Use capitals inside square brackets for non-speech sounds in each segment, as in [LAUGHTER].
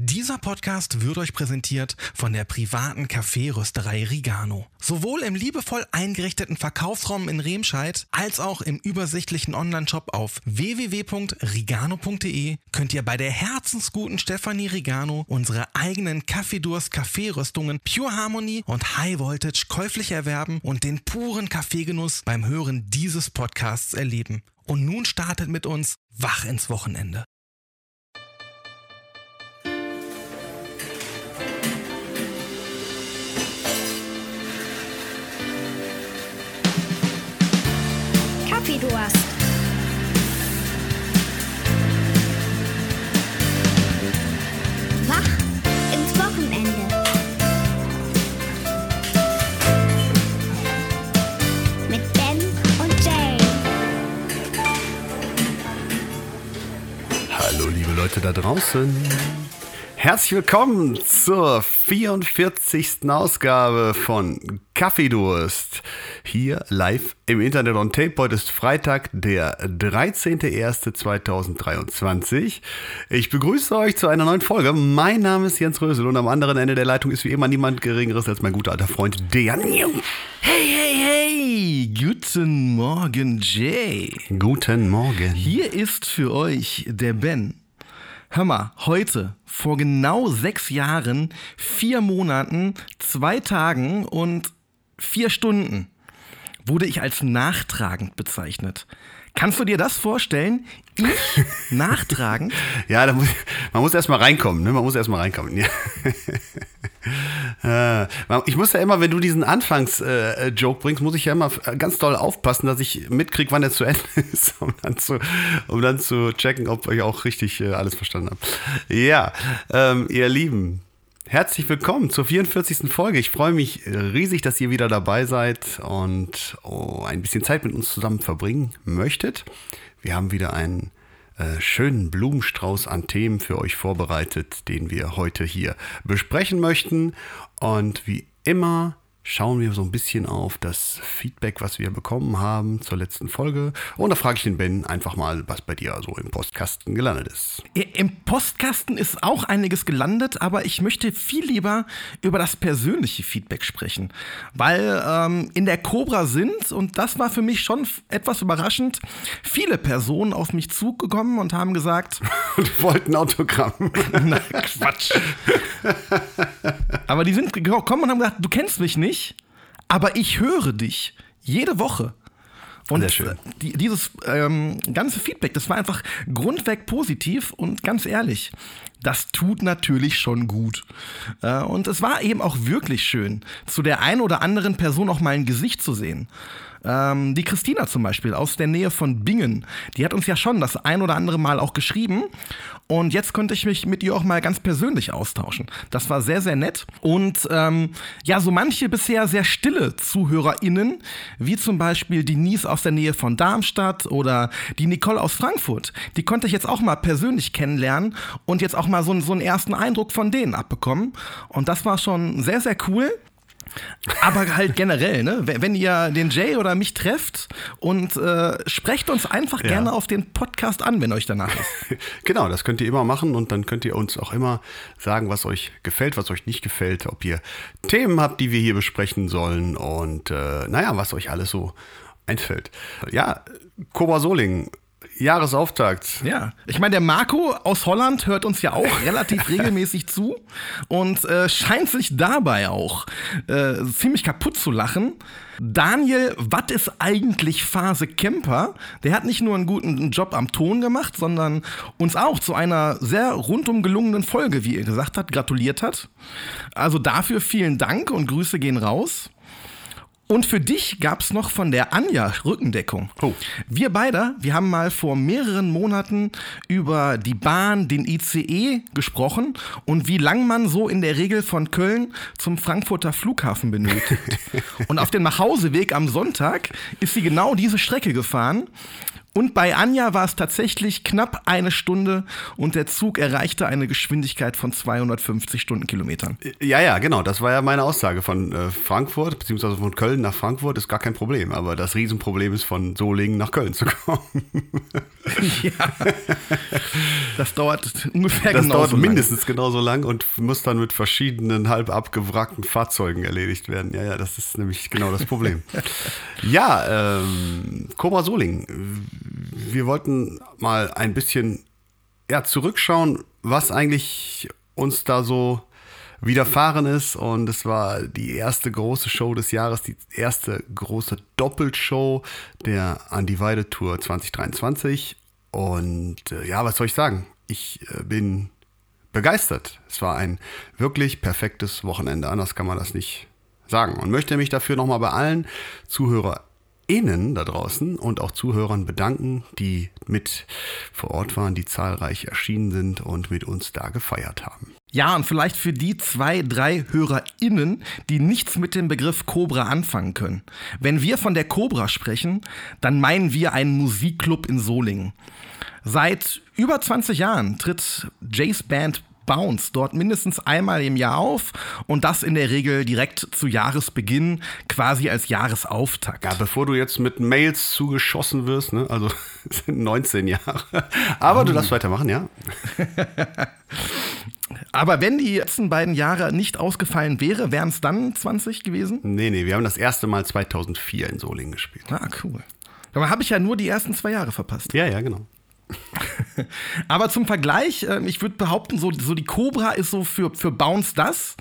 Dieser Podcast wird euch präsentiert von der privaten Kaffeerösterei Rigano. Sowohl im liebevoll eingerichteten Verkaufsraum in Remscheid als auch im übersichtlichen Onlineshop auf www.rigano.de könnt ihr bei der herzensguten Stefanie Rigano unsere eigenen Kaffeedurst Kaffeeröstungen Pure Harmony und High Voltage käuflich erwerben und den puren Kaffeegenuss beim Hören dieses Podcasts erleben. Und nun startet mit uns Wach ins Wochenende. Kaffeedurst. Wach ins Wochenende. Mit Ben und Jay. Hallo liebe Leute da draußen. Herzlich willkommen zur 44. Ausgabe von Kaffeedurst. Hier live im Internet on Tape. Heute ist Freitag, der 13.01.2023. Ich begrüße euch zu einer neuen Folge. Mein Name ist Jens Rösel und am anderen Ende der Leitung ist wie immer niemand Geringeres als mein guter alter Freund Dejan. Hey, hey, hey! Guten Morgen, Jay. Guten Morgen. Hier ist für euch der Ben. Hör mal, heute, vor genau sechs Jahren, vier Monaten, zwei Tagen und vier Stunden wurde ich als nachtragend bezeichnet. Kannst du dir das vorstellen? Ich [LAUGHS] nachtragend? Ja, muss, man muss erstmal reinkommen, ne? Man muss erstmal reinkommen. Ja. Ich muss ja immer, wenn du diesen Anfangs-Joke bringst, muss ich ja immer ganz doll aufpassen, dass ich mitkriege, wann er zu Ende [LAUGHS] ist, um dann zu, um dann zu checken, ob ich auch richtig äh, alles verstanden habe. Ja, ähm, ihr Lieben, Herzlich willkommen zur 44. Folge. Ich freue mich riesig, dass ihr wieder dabei seid und oh, ein bisschen Zeit mit uns zusammen verbringen möchtet. Wir haben wieder einen äh, schönen Blumenstrauß an Themen für euch vorbereitet, den wir heute hier besprechen möchten. Und wie immer schauen wir so ein bisschen auf das Feedback, was wir bekommen haben zur letzten Folge. Und da frage ich den Ben einfach mal, was bei dir so im Postkasten gelandet ist. Im Postkasten ist auch einiges gelandet, aber ich möchte viel lieber über das persönliche Feedback sprechen. Weil ähm, in der Cobra sind, und das war für mich schon etwas überraschend, viele Personen auf mich zugekommen und haben gesagt, [LAUGHS] und wollten Autogramm. [LAUGHS] Na, Quatsch. [LAUGHS] aber die sind gekommen und haben gesagt, du kennst mich nicht, aber ich höre dich jede Woche. Und Sehr schön. Die, dieses ähm, ganze Feedback, das war einfach grundweg positiv und ganz ehrlich, das tut natürlich schon gut. Äh, und es war eben auch wirklich schön, zu der einen oder anderen Person auch mal ein Gesicht zu sehen. Ähm, die Christina zum Beispiel aus der Nähe von Bingen, die hat uns ja schon das ein oder andere Mal auch geschrieben. Und jetzt konnte ich mich mit ihr auch mal ganz persönlich austauschen. Das war sehr, sehr nett. Und ähm, ja, so manche bisher sehr stille ZuhörerInnen, wie zum Beispiel die Nies aus der Nähe von Darmstadt oder die Nicole aus Frankfurt, die konnte ich jetzt auch mal persönlich kennenlernen und jetzt auch mal so, so einen ersten Eindruck von denen abbekommen. Und das war schon sehr, sehr cool. Aber halt generell, ne? Wenn ihr den Jay oder mich trefft und äh, sprecht uns einfach Ja. gerne auf den Podcast an, wenn euch danach ist. [LAUGHS] Genau, das könnt ihr immer machen und dann könnt ihr uns auch immer sagen, was euch gefällt, was euch nicht gefällt, ob ihr Themen habt, die wir hier besprechen sollen und äh, naja, was euch alles so einfällt. Ja, Cobra Soling, Jahresauftakt. Ja, ich meine, der Marco aus Holland hört uns ja auch [LAUGHS] relativ regelmäßig zu und äh, scheint sich dabei auch äh, ziemlich kaputt zu lachen. Daniel, was ist eigentlich Phase Kemper? Der hat nicht nur einen guten Job am Ton gemacht, sondern uns auch zu einer sehr rundum gelungenen Folge, wie er gesagt hat, gratuliert hat. Also dafür vielen Dank und Grüße gehen raus. Und für dich gab's noch von der Anja Rückendeckung. Oh. Wir beide, wir haben mal vor mehreren Monaten über die Bahn, den ICE gesprochen und wie lang man so in der Regel von Köln zum Frankfurter Flughafen benötigt. [LAUGHS] und auf dem Nachhauseweg am Sonntag ist sie genau diese Strecke gefahren. Und bei Anja war es tatsächlich knapp eine Stunde und der Zug erreichte eine Geschwindigkeit von 250 Stundenkilometern. Ja, ja, genau. Das war ja meine Aussage von äh, Frankfurt, beziehungsweise von Köln nach Frankfurt ist gar kein Problem. Aber das Riesenproblem ist, von Solingen nach Köln zu kommen. [LAUGHS] ja. Das dauert ungefähr Das dauert mindestens genauso lang und muss dann mit verschiedenen halb abgewrackten Fahrzeugen erledigt werden. Ja, ja, das ist nämlich genau das Problem. [LAUGHS] ja, ähm, Cobra Solingen. Wir wollten mal ein bisschen ja, zurückschauen, was eigentlich uns da so widerfahren ist. Und es war die erste große Show des Jahres, die erste große Doppelshow der Undivided Tour 2023. Und äh, ja, was soll ich sagen? Ich äh, bin begeistert. Es war ein wirklich perfektes Wochenende. Anders kann man das nicht sagen. Und möchte mich dafür nochmal bei allen ZuhörerInnen da draußen und auch Zuhörern bedanken, die mit vor Ort waren, die zahlreich erschienen sind und mit uns da gefeiert haben. Ja, und vielleicht für die zwei, drei HörerInnen, die nichts mit dem Begriff Cobra anfangen können. Wenn wir von der Cobra sprechen, dann meinen wir einen Musikclub in Solingen. Seit über 20 Jahren tritt Jays Band Bounce dort mindestens einmal im Jahr auf und das in der Regel direkt zu Jahresbeginn, quasi als Jahresauftakt. Ja, bevor du jetzt mit Mails zugeschossen wirst, ne? also [LAUGHS] sind 19 Jahre. Aber du darfst weitermachen, ja? [LAUGHS] Aber wenn die letzten beiden Jahre nicht ausgefallen wäre, wären es dann 20 gewesen? Nee, nee, wir haben das erste Mal 2004 in Solingen gespielt. Ah, cool. Aber habe ich ja nur die ersten zwei Jahre verpasst. Ja, ja, genau. [LAUGHS] Aber zum Vergleich, äh, ich würde behaupten, so, so die Cobra ist so für, für Bounce das,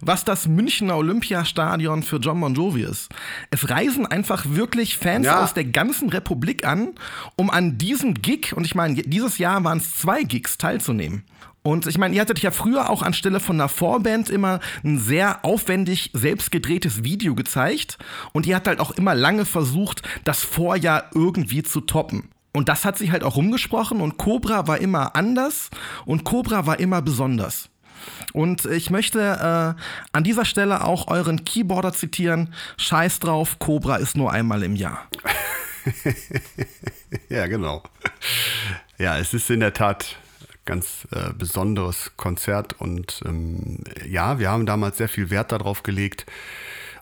was das Münchner Olympiastadion für John Bon Jovi ist. Es reisen einfach wirklich Fans Ja. aus der ganzen Republik an, um an diesem Gig, und ich meine, dieses Jahr waren es zwei Gigs, teilzunehmen. Und ich meine, ihr hattet ja früher auch anstelle von einer Vorband immer ein sehr aufwendig selbst gedrehtes Video gezeigt. Und ihr habt halt auch immer lange versucht, das Vorjahr irgendwie zu toppen. Und das hat sich halt auch rumgesprochen und Cobra war immer anders und Cobra war immer besonders. Und ich möchte äh, an dieser Stelle auch euren Keyboarder zitieren. Scheiß drauf, Cobra ist nur einmal im Jahr. [LAUGHS] Ja, genau. Ja, es ist in der Tat ganz äh, besonderes Konzert und ähm, ja, wir haben damals sehr viel Wert darauf gelegt,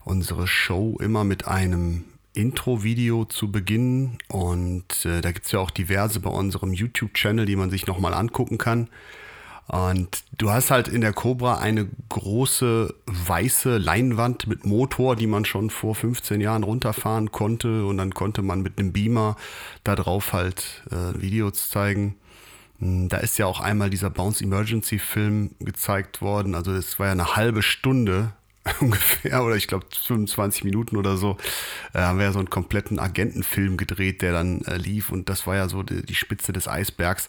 unsere Show immer mit einem Intro-Video zu beginnen und äh, da gibt es ja auch diverse bei unserem YouTube-Channel, die man sich nochmal angucken kann. Und du hast halt in der Cobra eine große weiße Leinwand mit Motor, die man schon vor 15 Jahren runterfahren konnte. Und dann konnte man mit einem Beamer da drauf halt äh, Videos zeigen. Hm, Da ist ja auch einmal dieser Bounce Emergency Film gezeigt worden. Also es war ja eine halbe Stunde [LAUGHS] ungefähr oder ich glaube 25 Minuten oder so, äh, haben wir ja so einen kompletten Agentenfilm gedreht, der dann äh, lief und das war ja so die, die Spitze des Eisbergs.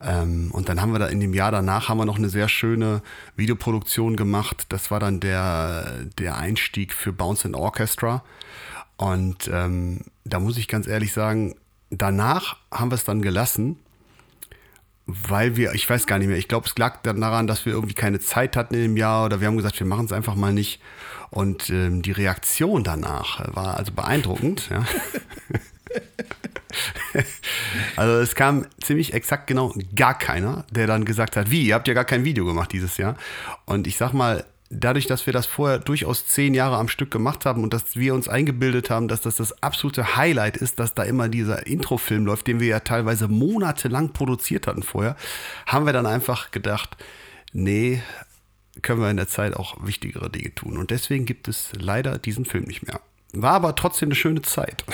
Ähm, und dann haben wir da in dem Jahr danach haben wir noch eine sehr schöne Videoproduktion gemacht. Das war dann der, der Einstieg für Bounce and Orchestra. Und ähm, da muss ich ganz ehrlich sagen, danach haben wir es dann gelassen, weil wir, ich weiß gar nicht mehr, ich glaube, es lag dann daran, dass wir irgendwie keine Zeit hatten in dem Jahr oder wir haben gesagt, wir machen es einfach mal nicht. Und ähm, die Reaktion danach war also beeindruckend. Ja. [LAUGHS] also es kam ziemlich exakt genau gar keiner, der dann gesagt hat, wie, ihr habt ja gar kein Video gemacht dieses Jahr. Und ich sag mal, dadurch, dass wir das vorher durchaus zehn Jahre am Stück gemacht haben und dass wir uns eingebildet haben, dass das das absolute Highlight ist, dass da immer dieser Introfilm läuft, den wir ja teilweise monatelang produziert hatten vorher, haben wir dann einfach gedacht, nee, können wir in der Zeit auch wichtigere Dinge tun. Und deswegen gibt es leider diesen Film nicht mehr. War aber trotzdem eine schöne Zeit.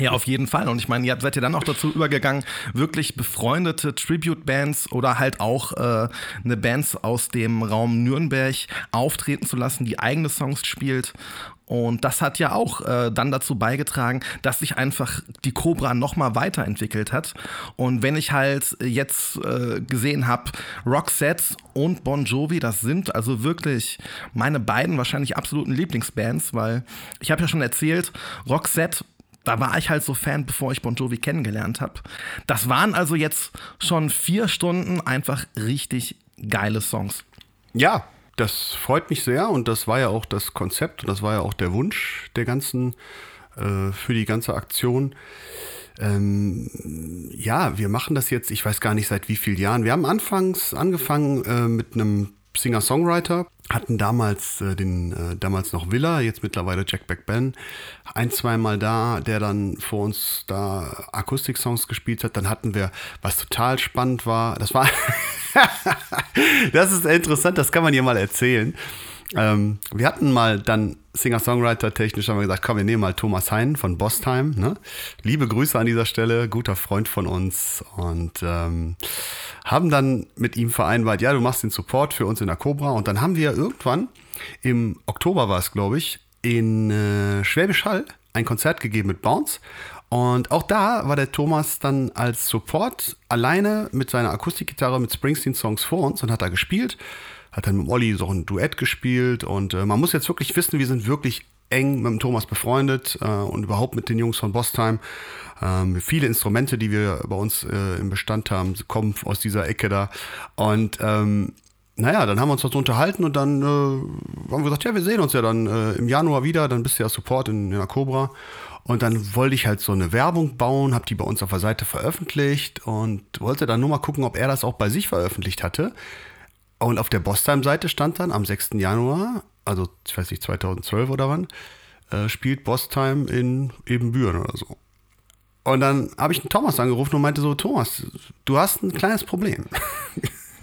Ja, auf jeden Fall. Und ich meine, ihr seid ja dann auch dazu übergegangen, wirklich befreundete Tribute-Bands oder halt auch äh, eine Bands aus dem Raum Nürnberg auftreten zu lassen, die eigene Songs spielt. Und das hat ja auch äh, dann dazu beigetragen, dass sich einfach die Cobra nochmal weiterentwickelt hat. Und wenn ich halt jetzt äh, gesehen habe, Roxette und Bon Jovi, das sind also wirklich meine beiden wahrscheinlich absoluten Lieblingsbands, weil ich habe ja schon erzählt, Roxette da war ich halt so Fan, bevor ich Bon Jovi kennengelernt habe. Das waren also jetzt schon vier Stunden einfach richtig geile Songs. Ja, das freut mich sehr und das war ja auch das Konzept und das war ja auch der Wunsch der ganzen, äh, für die ganze Aktion. ähm, ja, wir machen das jetzt, ich weiß gar nicht seit wie vielen Jahren. Wir haben anfangs angefangen äh, mit einem Singer-Songwriter, hatten damals äh, den, äh, damals noch Villa, jetzt mittlerweile Jack Back Ben, ein, zweimal da, der dann vor uns da Akustik-Songs gespielt hat. Dann hatten wir, was total spannend war, das war, [LAUGHS] das ist interessant, das kann man hier mal erzählen. Ähm, wir hatten mal dann Singer-Songwriter technisch haben wir gesagt, komm, wir nehmen mal Thomas Hein von Bosstime. Ne? Liebe Grüße an dieser Stelle, guter Freund von uns und ähm, haben dann mit ihm vereinbart, ja, du machst den Support für uns in der Cobra und dann haben wir irgendwann im Oktober war es, glaube ich, in äh, Schwäbisch Hall ein Konzert gegeben mit Bounce und auch da war der Thomas dann als Support alleine mit seiner Akustikgitarre mit Springsteen-Songs vor uns und hat da gespielt hat dann mit Olli so ein Duett gespielt und äh, man muss jetzt wirklich wissen, wir sind wirklich eng mit dem Thomas befreundet äh, und überhaupt mit den Jungs von Bosstime. Ähm, viele Instrumente, die wir bei uns äh, im Bestand haben, kommen aus dieser Ecke da. Und ähm, naja, dann haben wir uns dort unterhalten und dann äh, haben wir gesagt, ja, wir sehen uns ja dann äh, im Januar wieder, dann bist du ja Support in, in der Cobra. Und dann wollte ich halt so eine Werbung bauen, habe die bei uns auf der Seite veröffentlicht und wollte dann nur mal gucken, ob er das auch bei sich veröffentlicht hatte. Und auf der Bosstime-Seite stand dann am 6. Januar, also ich weiß nicht, 2012 oder wann, äh, spielt Bosstime in Ebenbüren oder so. Und dann habe ich einen Thomas angerufen und meinte so, Thomas, du hast ein kleines Problem. [LAUGHS]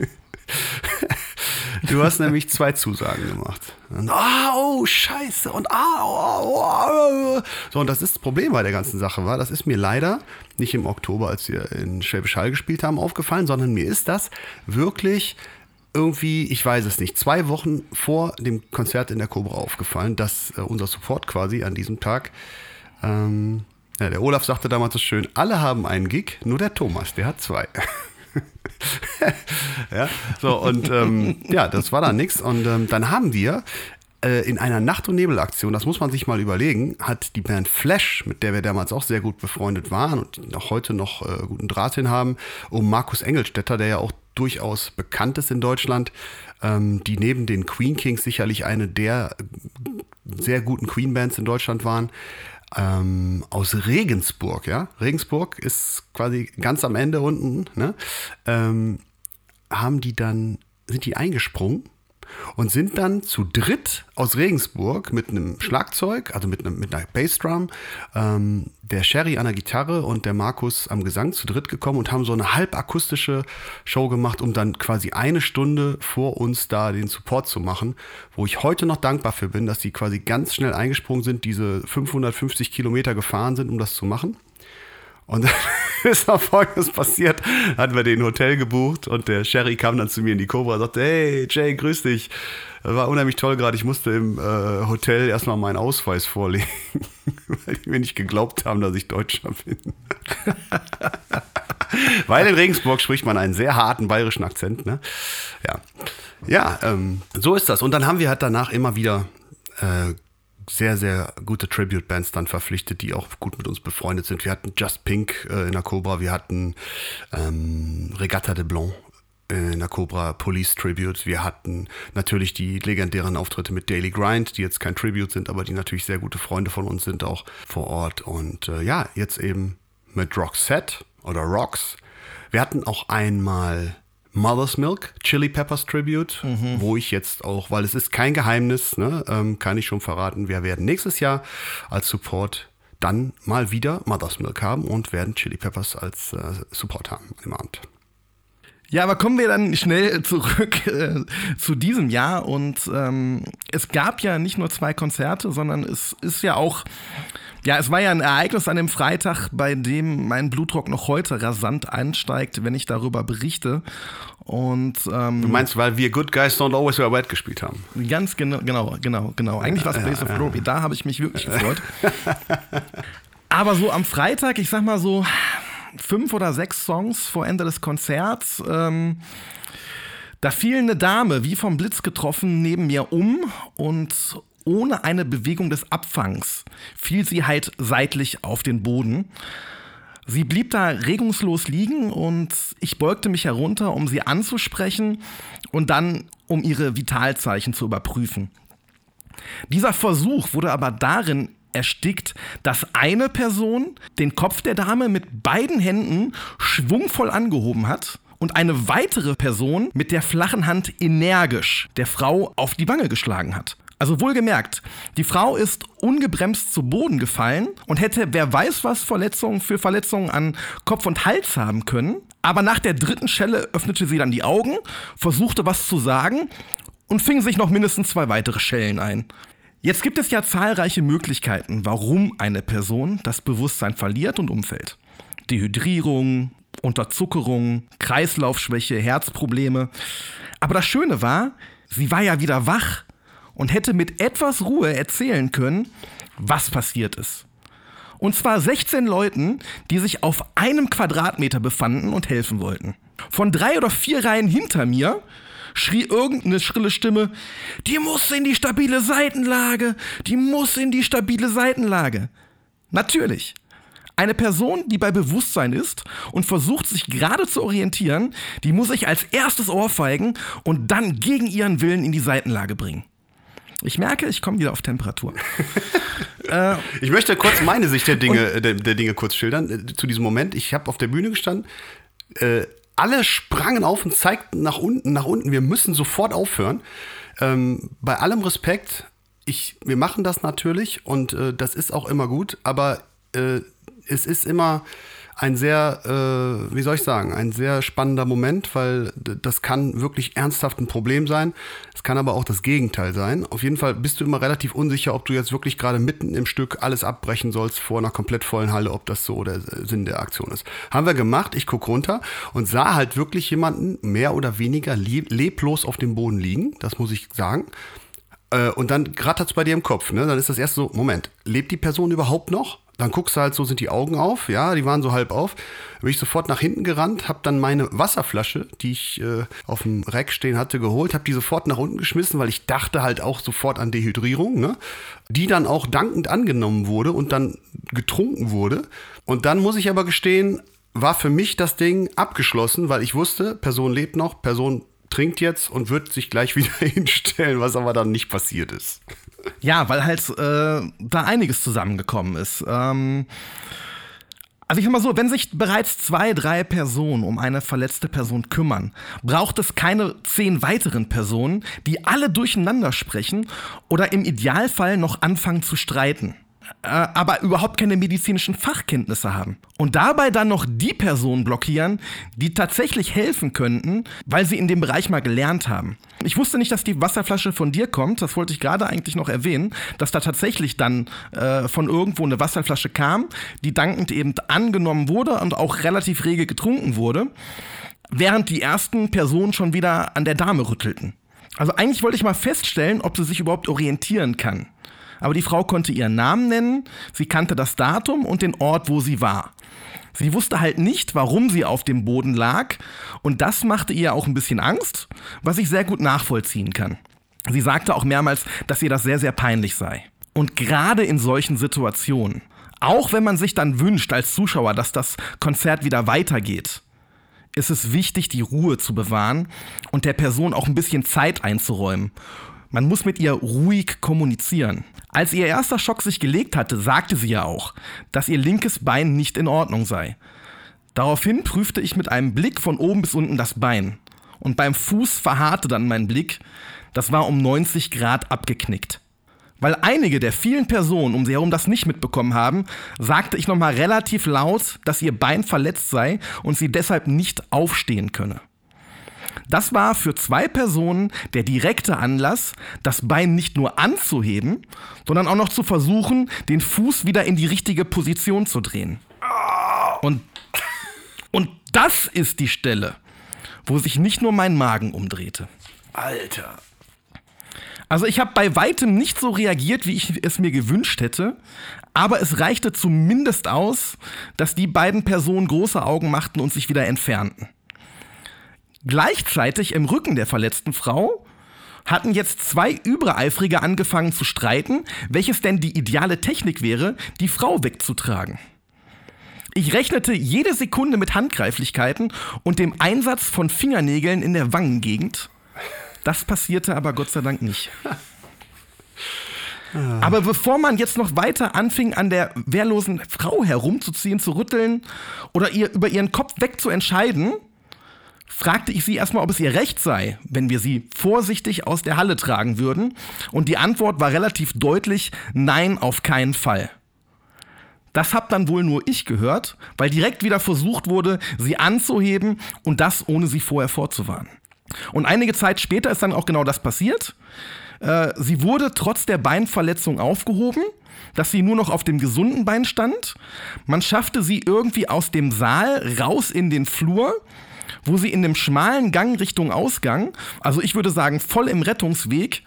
du hast nämlich zwei Zusagen gemacht. Und, ah, oh, scheiße. Und ah, oh, oh, oh. So, und das ist das Problem bei der ganzen Sache, war, das ist mir leider nicht im Oktober, als wir in Schwäbisch Hall gespielt haben, aufgefallen, sondern mir ist das wirklich irgendwie, ich weiß es nicht, zwei Wochen vor dem Konzert in der Cobra aufgefallen, dass äh, unser Support quasi an diesem Tag, ähm, ja, der Olaf sagte damals so schön, alle haben einen Gig, nur der Thomas, der hat zwei. [LAUGHS] ja, so und ähm, ja, das war dann nichts. Und ähm, dann haben wir äh, in einer Nacht- und Nebel-Aktion, das muss man sich mal überlegen, hat die Band Flash, mit der wir damals auch sehr gut befreundet waren und auch heute noch äh, guten Draht hin haben, um Markus Engelstetter, der ja auch durchaus bekannt ist in Deutschland, ähm, die neben den Queen Kings sicherlich eine der sehr guten Queen-Bands in Deutschland waren. Ähm, aus Regensburg, ja. Regensburg ist quasi ganz am Ende unten, ne? Ähm, haben die dann, sind die eingesprungen und sind dann zu dritt aus Regensburg mit einem Schlagzeug, also mit, einem, mit einer Bassdrum, ähm, der Sherry an der Gitarre und der Markus am Gesang zu dritt gekommen und haben so eine halbakustische Show gemacht, um dann quasi eine Stunde vor uns da den Support zu machen, wo ich heute noch dankbar für bin, dass die quasi ganz schnell eingesprungen sind, diese 550 Kilometer gefahren sind, um das zu machen. Und dann [LAUGHS] ist auch folgendes passiert. Hatten wir den Hotel gebucht und der Sherry kam dann zu mir in die Cobra und sagte, hey Jay, grüß dich. War unheimlich toll gerade. Ich musste im äh, Hotel erstmal meinen Ausweis vorlegen, [LAUGHS] weil die mir nicht geglaubt haben, dass ich Deutscher bin. [LAUGHS] weil in Regensburg spricht man einen sehr harten bayerischen Akzent. Ne? Ja, ja ähm, so ist das. Und dann haben wir halt danach immer wieder äh, sehr, sehr gute Tribute-Bands dann verpflichtet, die auch gut mit uns befreundet sind. Wir hatten Just Pink äh, in der Cobra, wir hatten ähm, Regatta de Blanc in der Cobra Police Tribute. Wir hatten natürlich die legendären Auftritte mit Daily Grind, die jetzt kein Tribute sind, aber die natürlich sehr gute Freunde von uns sind auch vor Ort. Und äh, ja, jetzt eben mit Roxette oder Rocks. Wir hatten auch einmal Mother's Milk, Chili Peppers Tribute, mhm. wo ich jetzt auch, weil es ist kein Geheimnis, ne, ähm, kann ich schon verraten, wir werden nächstes Jahr als Support dann mal wieder Mother's Milk haben und werden Chili Peppers als äh, Support haben im Abend. Ja, aber kommen wir dann schnell [LAUGHS] zurück äh, zu diesem Jahr. Und ähm, es gab ja nicht nur zwei Konzerte, sondern es ist ja auch ja, es war ja ein Ereignis an dem Freitag, bei dem mein Blutdruck noch heute rasant ansteigt, wenn ich darüber berichte. Und, ähm, du meinst, weil wir Good Guys Don't Always Wear White gespielt haben? Ganz genau, genau, genau, genau. Eigentlich war es Base of Glory, da habe ich mich wirklich gefreut. [LAUGHS] Aber so am Freitag, ich sag mal so fünf oder sechs Songs vor Ende des Konzerts, ähm, da fiel eine Dame, wie vom Blitz getroffen, neben mir um und ohne eine Bewegung des Abfangs fiel sie halt seitlich auf den Boden. Sie blieb da regungslos liegen und ich beugte mich herunter, um sie anzusprechen und dann um ihre Vitalzeichen zu überprüfen. Dieser Versuch wurde aber darin erstickt, dass eine Person den Kopf der Dame mit beiden Händen schwungvoll angehoben hat und eine weitere Person mit der flachen Hand energisch der Frau auf die Wange geschlagen hat. Also wohlgemerkt, die Frau ist ungebremst zu Boden gefallen und hätte wer weiß was Verletzungen für Verletzungen an Kopf und Hals haben können. Aber nach der dritten Schelle öffnete sie dann die Augen, versuchte was zu sagen und fing sich noch mindestens zwei weitere Schellen ein. Jetzt gibt es ja zahlreiche Möglichkeiten, warum eine Person das Bewusstsein verliert und umfällt. Dehydrierung, Unterzuckerung, Kreislaufschwäche, Herzprobleme. Aber das Schöne war, sie war ja wieder wach und hätte mit etwas Ruhe erzählen können, was passiert ist. Und zwar 16 Leuten, die sich auf einem Quadratmeter befanden und helfen wollten. Von drei oder vier Reihen hinter mir schrie irgendeine schrille Stimme, die muss in die stabile Seitenlage, die muss in die stabile Seitenlage. Natürlich. Eine Person, die bei Bewusstsein ist und versucht, sich gerade zu orientieren, die muss sich als erstes ohrfeigen und dann gegen ihren Willen in die Seitenlage bringen. Ich merke, ich komme wieder auf Temperatur. [LAUGHS] äh, ich möchte kurz meine Sicht der Dinge, der, der, Dinge kurz schildern. Äh, zu diesem Moment. Ich habe auf der Bühne gestanden. Äh, alle sprangen auf und zeigten nach unten, nach unten. Wir müssen sofort aufhören. Ähm, bei allem Respekt, ich, wir machen das natürlich und äh, das ist auch immer gut, aber äh, es ist immer ein sehr, äh, wie soll ich sagen, ein sehr spannender Moment, weil das kann wirklich ernsthaft ein Problem sein. Es kann aber auch das Gegenteil sein. Auf jeden Fall bist du immer relativ unsicher, ob du jetzt wirklich gerade mitten im Stück alles abbrechen sollst vor einer komplett vollen Halle, ob das so der Sinn der Aktion ist. Haben wir gemacht. Ich gucke runter und sah halt wirklich jemanden mehr oder weniger leblos auf dem Boden liegen. Das muss ich sagen. Äh, und dann rattert es bei dir im Kopf. Ne? Dann ist das erst so, Moment, lebt die Person überhaupt noch? Dann guckst du halt so, sind die Augen auf? Ja, die waren so halb auf. Bin ich sofort nach hinten gerannt, habe dann meine Wasserflasche, die ich äh, auf dem Rack stehen hatte, geholt, habe die sofort nach unten geschmissen, weil ich dachte halt auch sofort an Dehydrierung, ne? die dann auch dankend angenommen wurde und dann getrunken wurde. Und dann muss ich aber gestehen, war für mich das Ding abgeschlossen, weil ich wusste, Person lebt noch, Person trinkt jetzt und wird sich gleich [LAUGHS] wieder hinstellen, was aber dann nicht passiert ist. Ja, weil halt äh, da einiges zusammengekommen ist. Ähm, also ich sag mal so, wenn sich bereits zwei, drei Personen um eine verletzte Person kümmern, braucht es keine zehn weiteren Personen, die alle durcheinander sprechen oder im Idealfall noch anfangen zu streiten. Äh, aber überhaupt keine medizinischen Fachkenntnisse haben. Und dabei dann noch die Personen blockieren, die tatsächlich helfen könnten, weil sie in dem Bereich mal gelernt haben. Ich wusste nicht, dass die Wasserflasche von dir kommt, das wollte ich gerade eigentlich noch erwähnen, dass da tatsächlich dann äh, von irgendwo eine Wasserflasche kam, die dankend eben angenommen wurde und auch relativ rege getrunken wurde, während die ersten Personen schon wieder an der Dame rüttelten. Also eigentlich wollte ich mal feststellen, ob sie sich überhaupt orientieren kann aber die Frau konnte ihren Namen nennen, sie kannte das Datum und den Ort, wo sie war. Sie wusste halt nicht, warum sie auf dem Boden lag und das machte ihr auch ein bisschen Angst, was ich sehr gut nachvollziehen kann. Sie sagte auch mehrmals, dass ihr das sehr, sehr peinlich sei. Und gerade in solchen Situationen, auch wenn man sich dann wünscht als Zuschauer, dass das Konzert wieder weitergeht, ist es wichtig, die Ruhe zu bewahren und der Person auch ein bisschen Zeit einzuräumen. Man muss mit ihr ruhig kommunizieren. Als ihr erster Schock sich gelegt hatte, sagte sie ja auch, dass ihr linkes Bein nicht in Ordnung sei. Daraufhin prüfte ich mit einem Blick von oben bis unten das Bein. Und beim Fuß verharrte dann mein Blick. Das war um 90 Grad abgeknickt. Weil einige der vielen Personen um sie herum das nicht mitbekommen haben, sagte ich nochmal relativ laut, dass ihr Bein verletzt sei und sie deshalb nicht aufstehen könne. Das war für zwei Personen der direkte Anlass, das Bein nicht nur anzuheben, sondern auch noch zu versuchen, den Fuß wieder in die richtige Position zu drehen. Und, und das ist die Stelle, wo sich nicht nur mein Magen umdrehte. Alter. Also ich habe bei weitem nicht so reagiert, wie ich es mir gewünscht hätte, aber es reichte zumindest aus, dass die beiden Personen große Augen machten und sich wieder entfernten. Gleichzeitig im Rücken der verletzten Frau hatten jetzt zwei Übereifrige angefangen zu streiten, welches denn die ideale Technik wäre, die Frau wegzutragen. Ich rechnete jede Sekunde mit Handgreiflichkeiten und dem Einsatz von Fingernägeln in der Wangengegend. Das passierte aber Gott sei Dank nicht. Aber bevor man jetzt noch weiter anfing, an der wehrlosen Frau herumzuziehen, zu rütteln oder ihr über ihren Kopf wegzuentscheiden, fragte ich sie erstmal, ob es ihr recht sei, wenn wir sie vorsichtig aus der Halle tragen würden. Und die Antwort war relativ deutlich, nein, auf keinen Fall. Das hab dann wohl nur ich gehört, weil direkt wieder versucht wurde, sie anzuheben und das ohne sie vorher vorzuwarnen. Und einige Zeit später ist dann auch genau das passiert. Äh, sie wurde trotz der Beinverletzung aufgehoben, dass sie nur noch auf dem gesunden Bein stand. Man schaffte sie irgendwie aus dem Saal raus in den Flur, wo sie in dem schmalen Gang Richtung Ausgang, also ich würde sagen voll im Rettungsweg,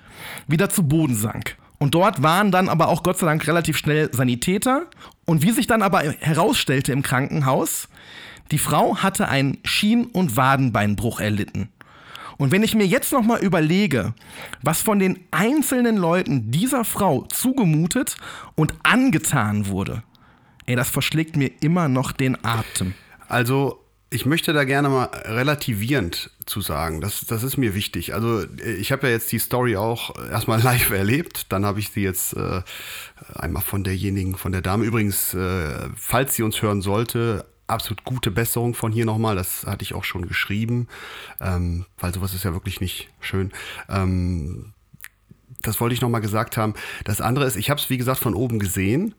wieder zu Boden sank. Und dort waren dann aber auch Gott sei Dank relativ schnell Sanitäter. Und wie sich dann aber herausstellte im Krankenhaus, die Frau hatte einen Schien- und Wadenbeinbruch erlitten. Und wenn ich mir jetzt noch mal überlege, was von den einzelnen Leuten dieser Frau zugemutet und angetan wurde, ey, das verschlägt mir immer noch den Atem. Also ich möchte da gerne mal relativierend zu sagen. Das, das ist mir wichtig. Also ich habe ja jetzt die Story auch erstmal [LAUGHS] live erlebt. Dann habe ich sie jetzt äh, einmal von derjenigen, von der Dame. Übrigens, äh, falls sie uns hören sollte, absolut gute Besserung von hier nochmal. Das hatte ich auch schon geschrieben, ähm, weil sowas ist ja wirklich nicht schön. Ähm, das wollte ich nochmal gesagt haben. Das andere ist, ich habe es wie gesagt von oben gesehen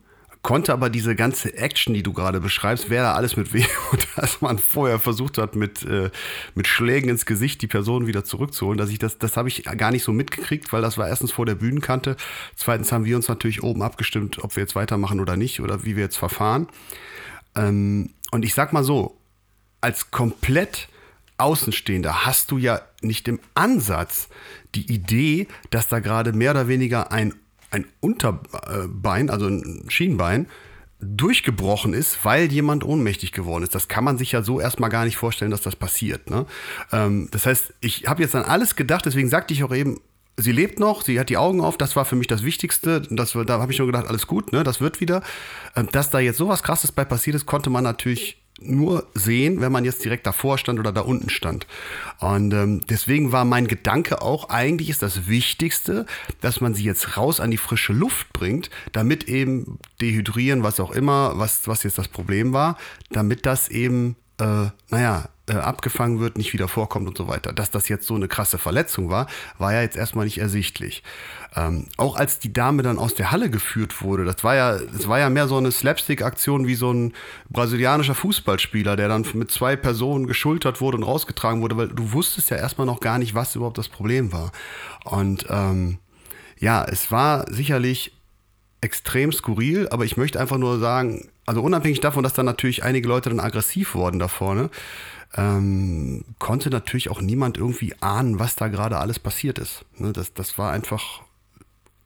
konnte aber diese ganze Action, die du gerade beschreibst, wer da alles mit wem [LAUGHS] und dass man vorher versucht hat, mit, äh, mit Schlägen ins Gesicht die Person wieder zurückzuholen, dass ich das, das habe ich gar nicht so mitgekriegt, weil das war erstens vor der Bühnenkante. Zweitens haben wir uns natürlich oben abgestimmt, ob wir jetzt weitermachen oder nicht oder wie wir jetzt verfahren. Ähm, und ich sag mal so, als komplett Außenstehender hast du ja nicht im Ansatz die Idee, dass da gerade mehr oder weniger ein ein Unterbein, also ein Schienbein, durchgebrochen ist, weil jemand ohnmächtig geworden ist. Das kann man sich ja so erstmal gar nicht vorstellen, dass das passiert. Ne? Ähm, das heißt, ich habe jetzt an alles gedacht, deswegen sagte ich auch eben, sie lebt noch, sie hat die Augen auf, das war für mich das Wichtigste. Das, da habe ich nur gedacht, alles gut, ne? das wird wieder. Ähm, dass da jetzt sowas Krasses bei passiert ist, konnte man natürlich nur sehen, wenn man jetzt direkt davor stand oder da unten stand. Und ähm, deswegen war mein Gedanke auch, eigentlich ist das Wichtigste, dass man sie jetzt raus an die frische Luft bringt, damit eben dehydrieren, was auch immer, was, was jetzt das Problem war, damit das eben, äh, naja, äh, abgefangen wird, nicht wieder vorkommt und so weiter. Dass das jetzt so eine krasse Verletzung war, war ja jetzt erstmal nicht ersichtlich. Ähm, auch als die Dame dann aus der Halle geführt wurde, das war ja, das war ja mehr so eine Slapstick-Aktion wie so ein brasilianischer Fußballspieler, der dann mit zwei Personen geschultert wurde und rausgetragen wurde, weil du wusstest ja erstmal noch gar nicht, was überhaupt das Problem war. Und ähm, ja, es war sicherlich extrem skurril, aber ich möchte einfach nur sagen, also unabhängig davon, dass dann natürlich einige Leute dann aggressiv wurden da vorne, ähm, konnte natürlich auch niemand irgendwie ahnen, was da gerade alles passiert ist. Ne, das, das war einfach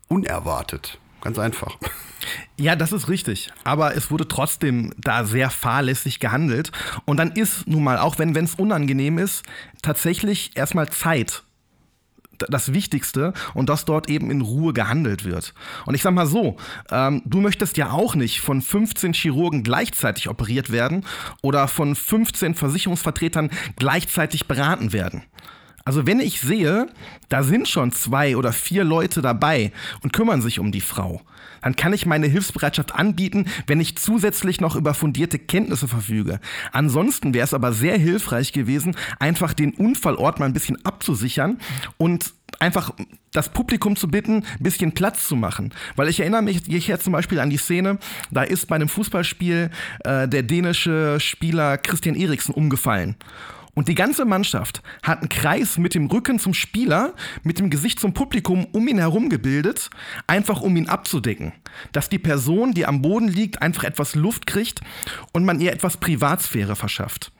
unerwartet. Ganz einfach. Ja, das ist richtig. Aber es wurde trotzdem da sehr fahrlässig gehandelt. Und dann ist nun mal, auch wenn es unangenehm ist, tatsächlich erstmal Zeit das Wichtigste und dass dort eben in Ruhe gehandelt wird. Und ich sag mal so, ähm, du möchtest ja auch nicht von 15 Chirurgen gleichzeitig operiert werden oder von 15 Versicherungsvertretern gleichzeitig beraten werden. Also wenn ich sehe, da sind schon zwei oder vier Leute dabei und kümmern sich um die Frau, dann kann ich meine Hilfsbereitschaft anbieten, wenn ich zusätzlich noch über fundierte Kenntnisse verfüge. Ansonsten wäre es aber sehr hilfreich gewesen, einfach den Unfallort mal ein bisschen abzusichern und einfach das Publikum zu bitten, ein bisschen Platz zu machen. Weil ich erinnere mich hier zum Beispiel an die Szene, da ist bei einem Fußballspiel äh, der dänische Spieler Christian Eriksen umgefallen. Und die ganze Mannschaft hat einen Kreis mit dem Rücken zum Spieler, mit dem Gesicht zum Publikum um ihn herum gebildet, einfach um ihn abzudecken. Dass die Person, die am Boden liegt, einfach etwas Luft kriegt und man ihr etwas Privatsphäre verschafft.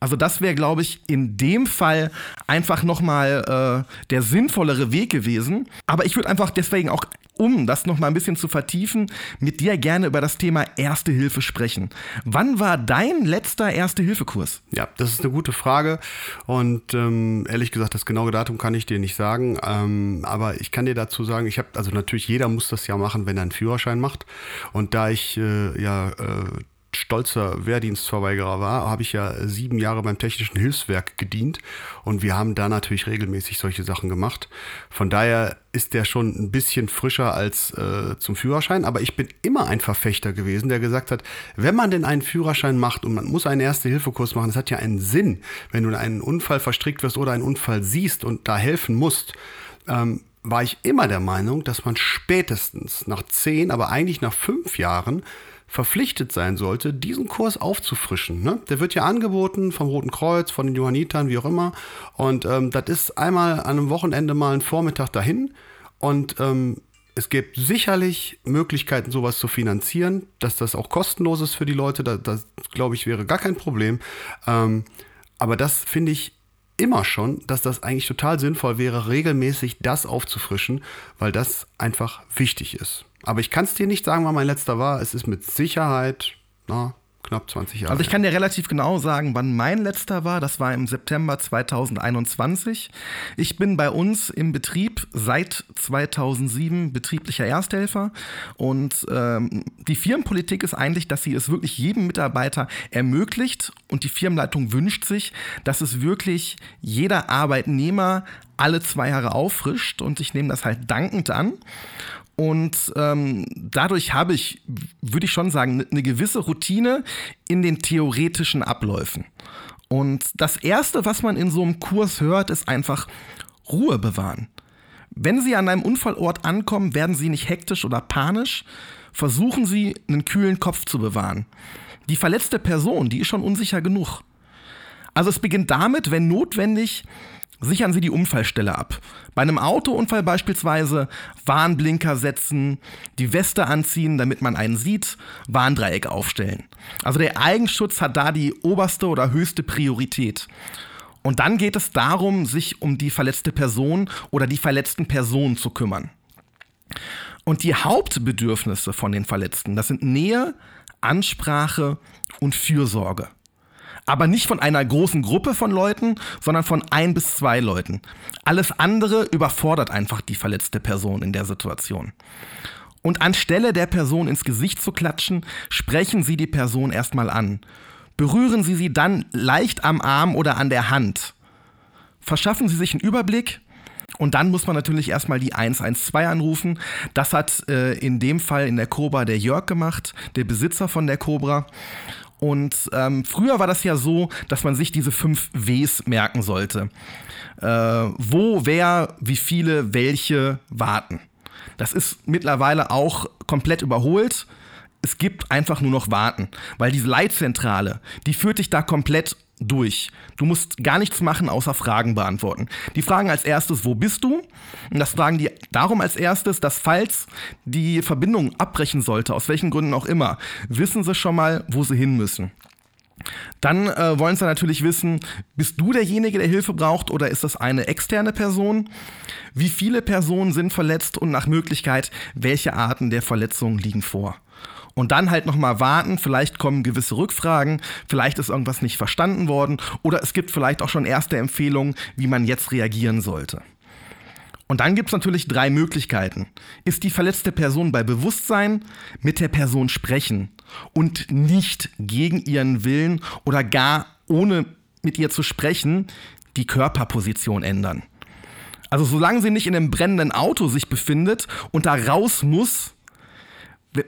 Also das wäre, glaube ich, in dem Fall einfach nochmal äh, der sinnvollere Weg gewesen. Aber ich würde einfach deswegen auch um das noch mal ein bisschen zu vertiefen, mit dir gerne über das Thema Erste Hilfe sprechen. Wann war dein letzter Erste-Hilfe-Kurs? Ja, das ist eine gute Frage und ähm, ehrlich gesagt, das genaue Datum kann ich dir nicht sagen, ähm, aber ich kann dir dazu sagen, ich habe, also natürlich jeder muss das ja machen, wenn er einen Führerschein macht und da ich äh, ja äh, stolzer Wehrdienstverweigerer war, habe ich ja sieben Jahre beim Technischen Hilfswerk gedient und wir haben da natürlich regelmäßig solche Sachen gemacht. Von daher ist der schon ein bisschen frischer als äh, zum Führerschein, aber ich bin immer ein Verfechter gewesen, der gesagt hat, wenn man denn einen Führerschein macht und man muss einen Erste-Hilfe-Kurs machen, das hat ja einen Sinn, wenn du in einen Unfall verstrickt wirst oder einen Unfall siehst und da helfen musst. Ähm, war ich immer der Meinung, dass man spätestens nach zehn, aber eigentlich nach fünf Jahren verpflichtet sein sollte, diesen Kurs aufzufrischen. Ne? Der wird ja angeboten vom Roten Kreuz, von den Johannitern, wie auch immer. Und ähm, das ist einmal an einem Wochenende mal ein Vormittag dahin. Und ähm, es gibt sicherlich Möglichkeiten, sowas zu finanzieren, dass das auch kostenlos ist für die Leute. Das, das glaube ich, wäre gar kein Problem. Ähm, aber das finde ich immer schon, dass das eigentlich total sinnvoll wäre, regelmäßig das aufzufrischen, weil das einfach wichtig ist. Aber ich kann es dir nicht sagen, wann mein letzter war. Es ist mit Sicherheit na, knapp 20 Jahre. Also ich kann dir relativ genau sagen, wann mein letzter war. Das war im September 2021. Ich bin bei uns im Betrieb seit 2007 betrieblicher Ersthelfer. Und ähm, die Firmenpolitik ist eigentlich, dass sie es wirklich jedem Mitarbeiter ermöglicht. Und die Firmenleitung wünscht sich, dass es wirklich jeder Arbeitnehmer alle zwei Jahre auffrischt. Und ich nehme das halt dankend an. Und ähm, dadurch habe ich, würde ich schon sagen, eine gewisse Routine in den theoretischen Abläufen. Und das Erste, was man in so einem Kurs hört, ist einfach Ruhe bewahren. Wenn Sie an einem Unfallort ankommen, werden Sie nicht hektisch oder panisch. Versuchen Sie, einen kühlen Kopf zu bewahren. Die verletzte Person, die ist schon unsicher genug. Also es beginnt damit, wenn notwendig, Sichern Sie die Unfallstelle ab. Bei einem Autounfall beispielsweise Warnblinker setzen, die Weste anziehen, damit man einen sieht, Warndreieck aufstellen. Also der Eigenschutz hat da die oberste oder höchste Priorität. Und dann geht es darum, sich um die verletzte Person oder die verletzten Personen zu kümmern. Und die Hauptbedürfnisse von den Verletzten, das sind Nähe, Ansprache und Fürsorge aber nicht von einer großen Gruppe von Leuten, sondern von ein bis zwei Leuten. Alles andere überfordert einfach die verletzte Person in der Situation. Und anstelle der Person ins Gesicht zu klatschen, sprechen Sie die Person erstmal an. Berühren Sie sie dann leicht am Arm oder an der Hand. Verschaffen Sie sich einen Überblick und dann muss man natürlich erstmal die 112 anrufen. Das hat äh, in dem Fall in der Cobra der Jörg gemacht, der Besitzer von der Cobra. Und ähm, früher war das ja so, dass man sich diese fünf Ws merken sollte. Äh, wo, wer, wie viele, welche warten. Das ist mittlerweile auch komplett überholt. Es gibt einfach nur noch Warten, weil diese Leitzentrale, die führt dich da komplett durch. Du musst gar nichts machen, außer Fragen beantworten. Die fragen als erstes, wo bist du? Und das fragen die darum als erstes, dass falls die Verbindung abbrechen sollte, aus welchen Gründen auch immer, wissen sie schon mal, wo sie hin müssen. Dann äh, wollen sie natürlich wissen, bist du derjenige, der Hilfe braucht oder ist das eine externe Person? Wie viele Personen sind verletzt und nach Möglichkeit, welche Arten der Verletzungen liegen vor? Und dann halt nochmal warten, vielleicht kommen gewisse Rückfragen, vielleicht ist irgendwas nicht verstanden worden oder es gibt vielleicht auch schon erste Empfehlungen, wie man jetzt reagieren sollte. Und dann gibt es natürlich drei Möglichkeiten. Ist die verletzte Person bei Bewusstsein, mit der Person sprechen und nicht gegen ihren Willen oder gar ohne mit ihr zu sprechen, die Körperposition ändern. Also solange sie nicht in einem brennenden Auto sich befindet und da raus muss,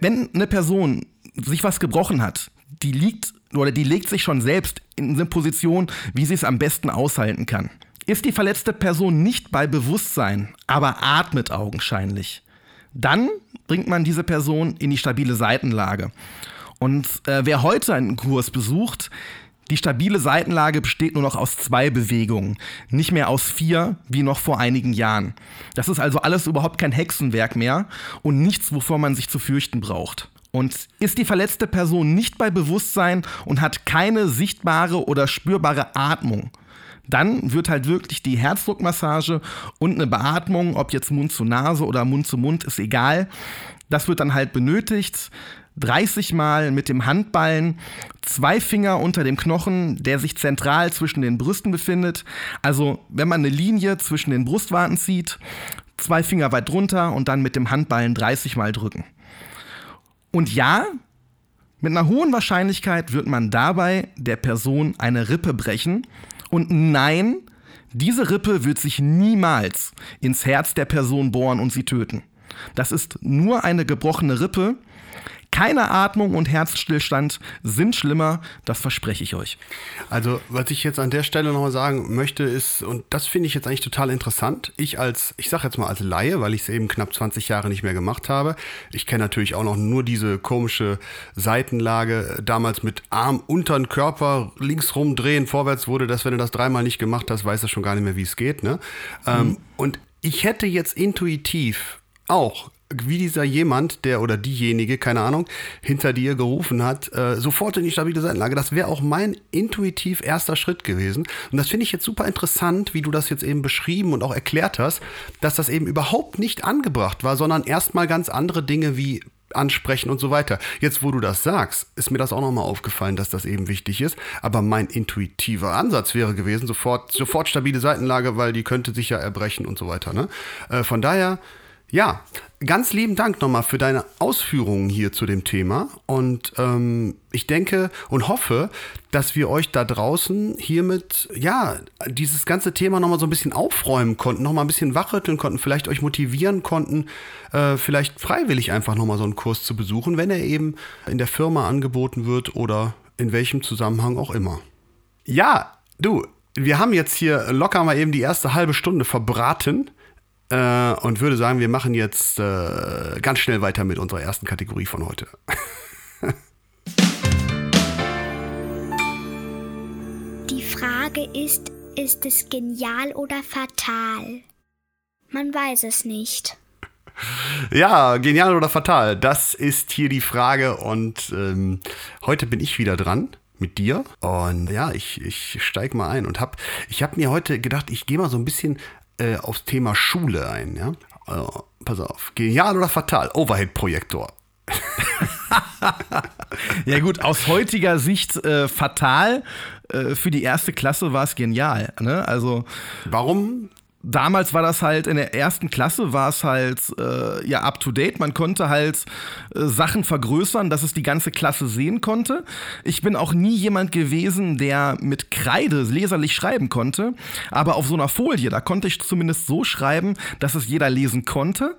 wenn eine Person sich was gebrochen hat, die liegt oder die legt sich schon selbst in eine Position, wie sie es am besten aushalten kann. Ist die verletzte Person nicht bei Bewusstsein, aber atmet augenscheinlich, dann bringt man diese Person in die stabile Seitenlage. Und äh, wer heute einen Kurs besucht, die stabile Seitenlage besteht nur noch aus zwei Bewegungen, nicht mehr aus vier, wie noch vor einigen Jahren. Das ist also alles überhaupt kein Hexenwerk mehr und nichts, wovor man sich zu fürchten braucht. Und ist die verletzte Person nicht bei Bewusstsein und hat keine sichtbare oder spürbare Atmung, dann wird halt wirklich die Herzdruckmassage und eine Beatmung, ob jetzt Mund zu Nase oder Mund zu Mund, ist egal. Das wird dann halt benötigt. 30 Mal mit dem Handballen, zwei Finger unter dem Knochen, der sich zentral zwischen den Brüsten befindet. Also wenn man eine Linie zwischen den Brustwarten zieht, zwei Finger weit drunter und dann mit dem Handballen 30 Mal drücken. Und ja, Mit einer hohen Wahrscheinlichkeit wird man dabei der Person eine Rippe brechen. Und nein, diese Rippe wird sich niemals ins Herz der Person bohren und sie töten. Das ist nur eine gebrochene Rippe. Keine Atmung und Herzstillstand sind schlimmer, das verspreche ich euch. Also, was ich jetzt an der Stelle nochmal sagen möchte, ist, und das finde ich jetzt eigentlich total interessant, ich als, ich sage jetzt mal als Laie, weil ich es eben knapp 20 Jahre nicht mehr gemacht habe, ich kenne natürlich auch noch nur diese komische Seitenlage, damals mit Arm unter den Körper, links rumdrehen, vorwärts wurde das, wenn du das dreimal nicht gemacht hast, weiß er schon gar nicht mehr, wie es geht. Ne? Ähm, und ich hätte jetzt intuitiv auch wie dieser jemand, der oder diejenige, keine Ahnung, hinter dir gerufen hat, äh, sofort in die stabile Seitenlage. Das wäre auch mein intuitiv erster Schritt gewesen. Und das finde ich jetzt super interessant, wie du das jetzt eben beschrieben und auch erklärt hast, dass das eben überhaupt nicht angebracht war, sondern erstmal ganz andere Dinge wie ansprechen und so weiter. Jetzt, wo du das sagst, ist mir das auch nochmal aufgefallen, dass das eben wichtig ist. Aber mein intuitiver Ansatz wäre gewesen, sofort, sofort stabile Seitenlage, weil die könnte sich ja erbrechen und so weiter. Ne? Äh, von daher, ja, ganz lieben Dank nochmal für deine Ausführungen hier zu dem Thema. Und ähm, ich denke und hoffe, dass wir euch da draußen hiermit, ja, dieses ganze Thema nochmal so ein bisschen aufräumen konnten, nochmal ein bisschen wachrütteln konnten, vielleicht euch motivieren konnten, äh, vielleicht freiwillig einfach nochmal so einen Kurs zu besuchen, wenn er eben in der Firma angeboten wird oder in welchem Zusammenhang auch immer. Ja, du, wir haben jetzt hier locker mal eben die erste halbe Stunde verbraten äh, und würde sagen, wir machen jetzt äh, ganz schnell weiter mit unserer ersten Kategorie von heute. [LAUGHS] Die Frage ist, ist es genial oder fatal? Man weiß es nicht. Ja, genial oder fatal? Das ist hier die Frage und ähm, heute bin ich wieder dran mit dir und ja, ich, ich steig mal ein und hab, ich habe mir heute gedacht, ich gehe mal so ein bisschen äh, aufs Thema Schule ein. Ja? Also, pass auf, genial oder fatal? Overhead-Projektor. [LAUGHS] Ja gut, aus heutiger Sicht äh, fatal. Äh, für die erste Klasse war es genial. Ne? Also Warum? Damals war das halt in der ersten Klasse war es halt äh, ja up to date. Man konnte halt äh, Sachen vergrößern, dass es die ganze Klasse sehen konnte. Ich bin auch nie jemand gewesen, der mit Kreide leserlich schreiben konnte, aber auf so einer Folie, da konnte ich zumindest so schreiben, dass es jeder lesen konnte.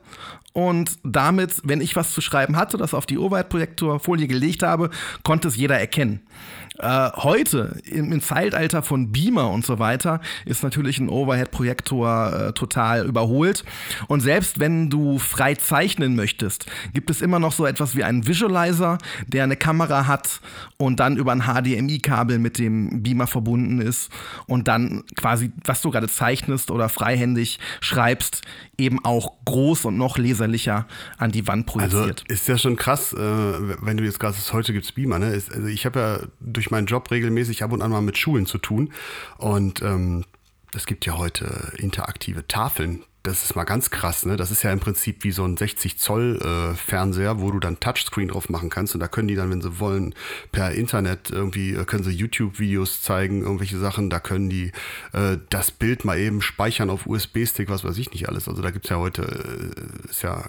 Und damit, wenn ich was zu schreiben hatte, das auf die Overhead-Projektorfolie gelegt habe, konnte es jeder erkennen. Äh, heute, im, im, Zeitalter von Beamer und so weiter, ist natürlich ein Overhead-Projektor äh, total überholt. Und selbst wenn du frei zeichnen möchtest, gibt es immer noch so etwas wie einen Visualizer, der eine Kamera hat und dann über ein HDMI-Kabel mit dem Beamer verbunden ist und dann quasi, was du gerade zeichnest oder freihändig schreibst, eben auch groß und noch leserlicher an die Wand projiziert. Also ist ja schon krass, äh, wenn du jetzt gerade heute gibt's Beamer, ne? Ist, also ich habe ja durch meinen Job regelmäßig ab und an mal mit Schulen zu tun und ähm, es gibt ja heute interaktive Tafeln. Das ist mal ganz krass, ne? Das ist ja im Prinzip wie so ein 60 Zoll äh, Fernseher, wo du dann Touchscreen drauf machen kannst und da können die dann, wenn sie wollen, per Internet irgendwie äh, können sie YouTube-Videos zeigen, irgendwelche Sachen. Da können die äh, das Bild mal eben speichern auf USB-Stick, was weiß ich nicht alles. Also da gibt's ja heute äh, ist ja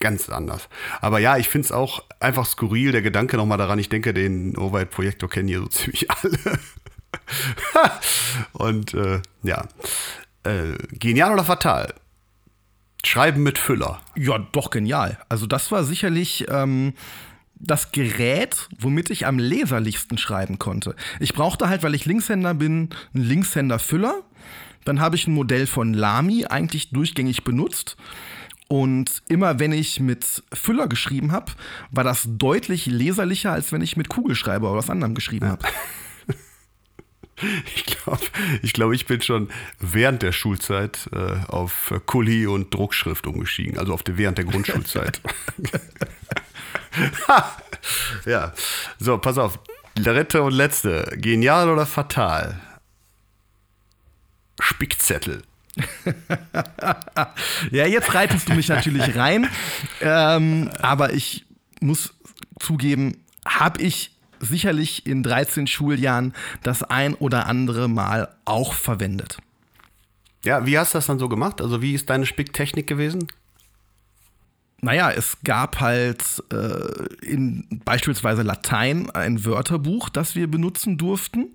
ganz anders. Aber ja, ich finde es auch einfach skurril, der Gedanke nochmal daran. Ich denke, den Overhead-Projektor kennen hier so [LAUGHS] ziemlich alle. Und äh, ja, äh, genial oder fatal? Schreiben mit Füller. Ja, doch genial. Also das war sicherlich ähm, das Gerät, womit ich am leserlichsten schreiben konnte. Ich brauchte halt, weil ich Linkshänder bin, einen Linkshänder-Füller. Dann habe ich ein Modell von Lamy eigentlich durchgängig benutzt. Und immer wenn ich mit Füller geschrieben habe, war das deutlich leserlicher, als wenn ich mit Kugelschreiber oder was anderem geschrieben habe. [LAUGHS] Ich glaube, ich, glaub, ich bin schon während der Schulzeit äh, auf Kuli und Druckschrift umgestiegen, also auf die, während der Grundschulzeit. [LAUGHS] [LAUGHS] ja, so, pass auf. Dritte und letzte. Genial oder fatal? Spickzettel. [LAUGHS] ja, jetzt reitest du mich natürlich rein. Ähm, aber ich muss zugeben, habe ich sicherlich in 13 Schuljahren das ein oder andere Mal auch verwendet. Ja, wie hast du das dann so gemacht? Also wie ist deine Spicktechnik gewesen? Naja, es gab halt äh, in beispielsweise Latein ein Wörterbuch, das wir benutzen durften.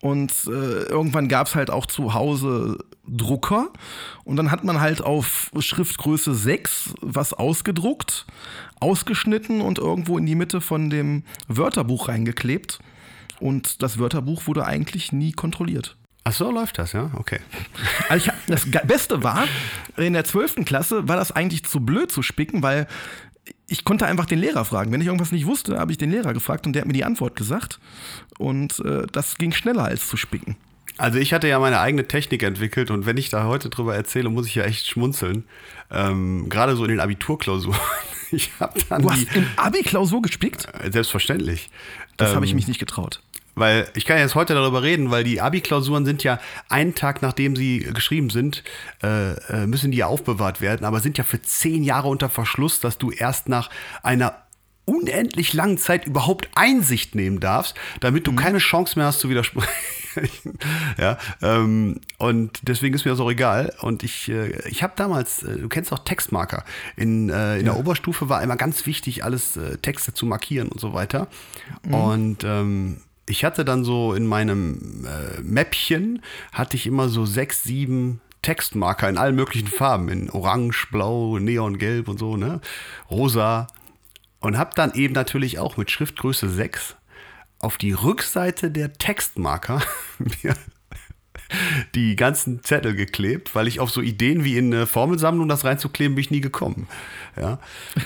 Und äh, irgendwann gab es halt auch zu Hause Drucker. Und dann hat man halt auf Schriftgröße 6 was ausgedruckt, ausgeschnitten und irgendwo in die Mitte von dem Wörterbuch reingeklebt. Und das Wörterbuch wurde eigentlich nie kontrolliert. Ach so, läuft das, ja? Okay. [LAUGHS] Also ich, das Beste war, in der 12. Klasse war das eigentlich zu blöd zu spicken, weil ich konnte einfach den Lehrer fragen. Wenn ich irgendwas nicht wusste, habe ich den Lehrer gefragt und der hat mir die Antwort gesagt. Und äh, das ging schneller als zu spicken. Also ich hatte ja meine eigene Technik entwickelt und wenn ich da heute drüber erzähle, muss ich ja echt schmunzeln. Ähm, Gerade so in den Abiturklausuren. [LAUGHS] Ich habe dann du hast im Abi-Klausur gespickt? Äh, selbstverständlich. Das ähm, habe ich mich nicht getraut. Weil ich kann jetzt heute darüber reden, weil die Abi-Klausuren sind ja einen Tag nachdem sie geschrieben sind, äh, äh, müssen die ja aufbewahrt werden, aber sind ja für zehn Jahre unter Verschluss, dass du erst nach einer unendlich langen Zeit überhaupt Einsicht nehmen darfst, damit du mhm. keine Chance mehr hast zu widersprechen. [LAUGHS] ja, ähm, und deswegen ist mir das auch egal. Und ich, äh, ich habe damals, äh, du kennst auch Textmarker. In, äh, in ja. der Oberstufe war immer ganz wichtig, alles äh, Texte zu markieren und so weiter. Mhm. Und ähm, ich hatte dann so in meinem äh, Mäppchen, hatte ich immer so sechs, sieben Textmarker in allen möglichen Farben, in Orange, Blau, Neongelb und so, ne? Rosa. Und habe dann eben natürlich auch mit Schriftgröße 6 auf die Rückseite der Textmarker [LAUGHS] mir die ganzen Zettel geklebt, weil ich auf so Ideen wie in eine Formelsammlung das reinzukleben, bin ich nie gekommen. Ja.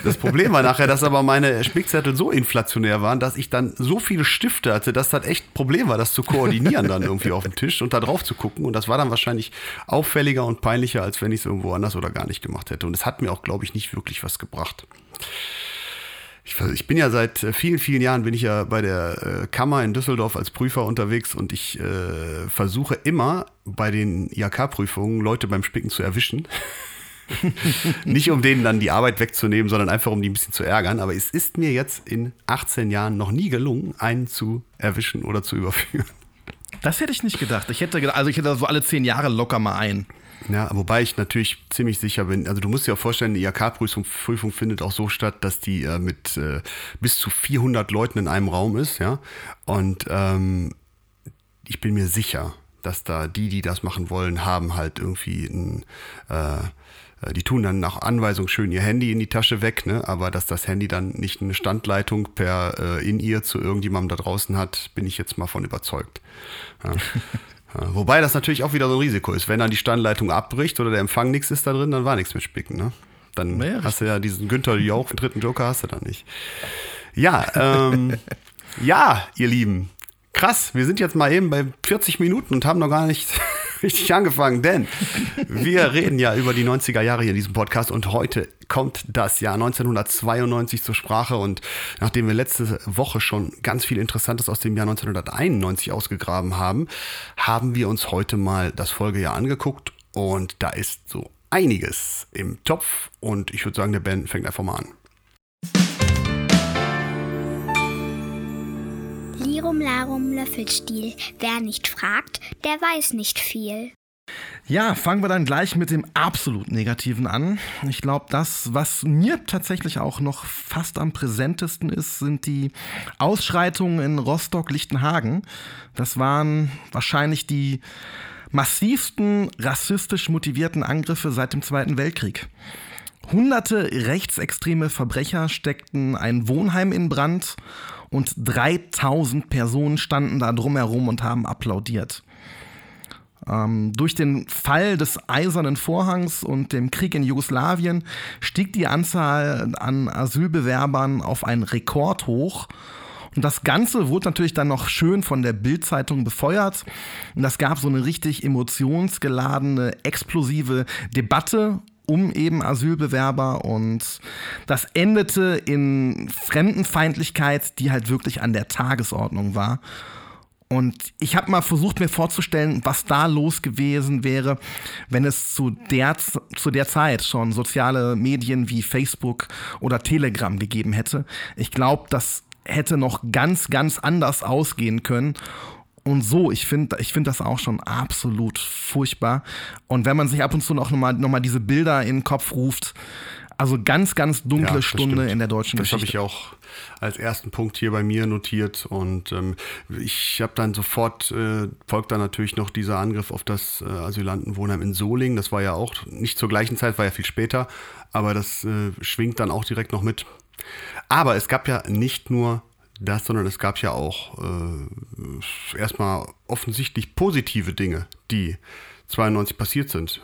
Das Problem war nachher, dass aber meine Spickzettel so inflationär waren, dass ich dann so viele Stifte hatte, dass das echt ein Problem war, das zu koordinieren dann irgendwie auf dem Tisch und da drauf zu gucken. Und das war dann wahrscheinlich auffälliger und peinlicher, als wenn ich es irgendwo anders oder gar nicht gemacht hätte. Und es hat mir auch, glaube ich, nicht wirklich was gebracht ich, ich, bin ja seit äh, vielen, vielen Jahren bin ich ja bei der äh, Kammer in Düsseldorf als Prüfer unterwegs und ich äh, versuche immer bei den IHK-Prüfungen Leute beim Spicken zu erwischen. [LAUGHS] Nicht um denen dann die Arbeit wegzunehmen, sondern einfach um die ein bisschen zu ärgern. Aber es ist mir jetzt in 18 Jahren noch nie gelungen, einen zu erwischen oder zu überführen. Das hätte ich nicht gedacht. Ich hätte, also ich hätte so alle zehn Jahre locker mal einen. Ja, wobei ich natürlich ziemlich sicher bin, also du musst dir auch vorstellen, die IHK-Prüfung Prüfung findet auch so statt, dass die äh, mit äh, bis zu 400 Leuten in einem Raum ist, ja. Und ähm, ich bin mir sicher, dass da die, die das machen wollen, haben halt irgendwie ein, äh, äh, die tun dann nach Anweisung schön ihr Handy in die Tasche weg, ne? aber dass das Handy dann nicht eine Standleitung per äh, in ihr zu irgendjemandem da draußen hat, bin ich jetzt mal von überzeugt. Ja. [LAUGHS] Wobei das natürlich auch wieder so ein Risiko ist. Wenn dann die Standleitung abbricht oder der Empfang nichts ist da drin, dann war nichts mit Spicken. Ne? Dann ja, hast du ja diesen Günther Jauch, den dritten Joker hast du dann nicht. Ja, ähm, [LAUGHS] ja, ihr Lieben. Krass, wir sind jetzt mal eben bei 40 Minuten und haben noch gar nicht [LAUGHS] richtig angefangen, denn wir reden ja über die 90er Jahre hier in diesem Podcast und heute kommt das Jahr 1992 zur Sprache und nachdem wir letzte Woche schon ganz viel Interessantes aus dem Jahr 1991 ausgegraben haben, haben wir uns heute mal das Folgejahr angeguckt und da ist so einiges im Topf und ich würde sagen, der Ben fängt einfach mal an. Lirum Larum Löffelstiel. Wer nicht fragt, der weiß nicht viel. Ja, fangen wir dann gleich mit dem absolut Negativen an. Ich glaube, das, was mir tatsächlich auch noch fast am präsentesten ist, sind die Ausschreitungen in Rostock-Lichtenhagen. Das waren wahrscheinlich die massivsten rassistisch motivierten Angriffe seit dem Zweiten Weltkrieg. Hunderte rechtsextreme Verbrecher steckten ein Wohnheim in Brand und 3000 Personen standen da drumherum und haben applaudiert. Ähm, durch den Fall des Eisernen Vorhangs und dem Krieg in Jugoslawien stieg die Anzahl an Asylbewerbern auf einen Rekord hoch. Und das Ganze wurde natürlich dann noch schön von der Bildzeitung befeuert. Und das gab so eine richtig emotionsgeladene, explosive Debatte um eben Asylbewerber und das endete in Fremdenfeindlichkeit, die halt wirklich an der Tagesordnung war. Und ich habe mal versucht, mir vorzustellen, was da los gewesen wäre, wenn es zu der, zu der Zeit schon soziale Medien wie Facebook oder Telegram gegeben hätte. Ich glaube, das hätte noch ganz, ganz anders ausgehen können. Und so, ich finde ich find das auch schon absolut furchtbar. Und wenn man sich ab und zu noch mal, noch mal diese Bilder in den Kopf ruft, Also ganz, ganz dunkle Ja, das Stunde stimmt. in der deutschen Das habe Geschichte. ich auch als ersten Punkt hier bei mir notiert und ähm, ich habe dann sofort, äh, folgt dann natürlich noch dieser Angriff auf das äh, Asylantenwohnheim in Solingen. Das war ja auch nicht zur gleichen Zeit, war ja viel später, aber das äh, schwingt dann auch direkt noch mit. Aber es gab ja nicht nur das, sondern es gab ja auch äh, erstmal offensichtlich positive Dinge, die 92 passiert sind.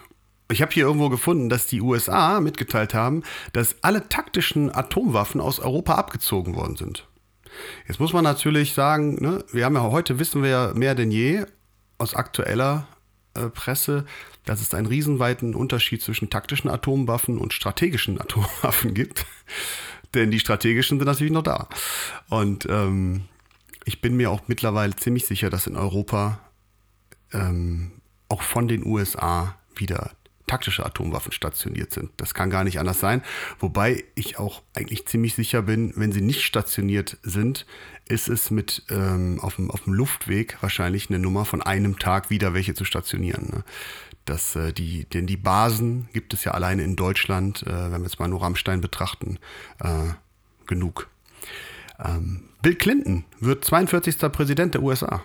Ich habe hier irgendwo gefunden, dass die USA mitgeteilt haben, dass alle taktischen Atomwaffen aus Europa abgezogen worden sind. Jetzt muss man natürlich sagen, ne, wir haben ja heute wissen wir ja mehr denn je aus aktueller äh, Presse, dass es einen riesenweiten Unterschied zwischen taktischen Atomwaffen und strategischen [LAUGHS] Atomwaffen gibt. Denn die strategischen sind natürlich noch da. Und ähm, ich bin mir auch mittlerweile ziemlich sicher, dass in Europa ähm, auch von den USA wieder taktische Atomwaffen stationiert sind. Das kann gar nicht anders sein. Wobei ich auch eigentlich ziemlich sicher bin, wenn sie nicht stationiert sind, ist es mit ähm, auf, dem, auf dem Luftweg wahrscheinlich eine Nummer von einem Tag wieder welche zu stationieren. Ne? Das, äh, die, denn die Basen gibt es ja alleine in Deutschland, äh, wenn wir jetzt mal nur Rammstein betrachten, äh, genug. Ähm, Bill Clinton wird 42. Präsident der USA.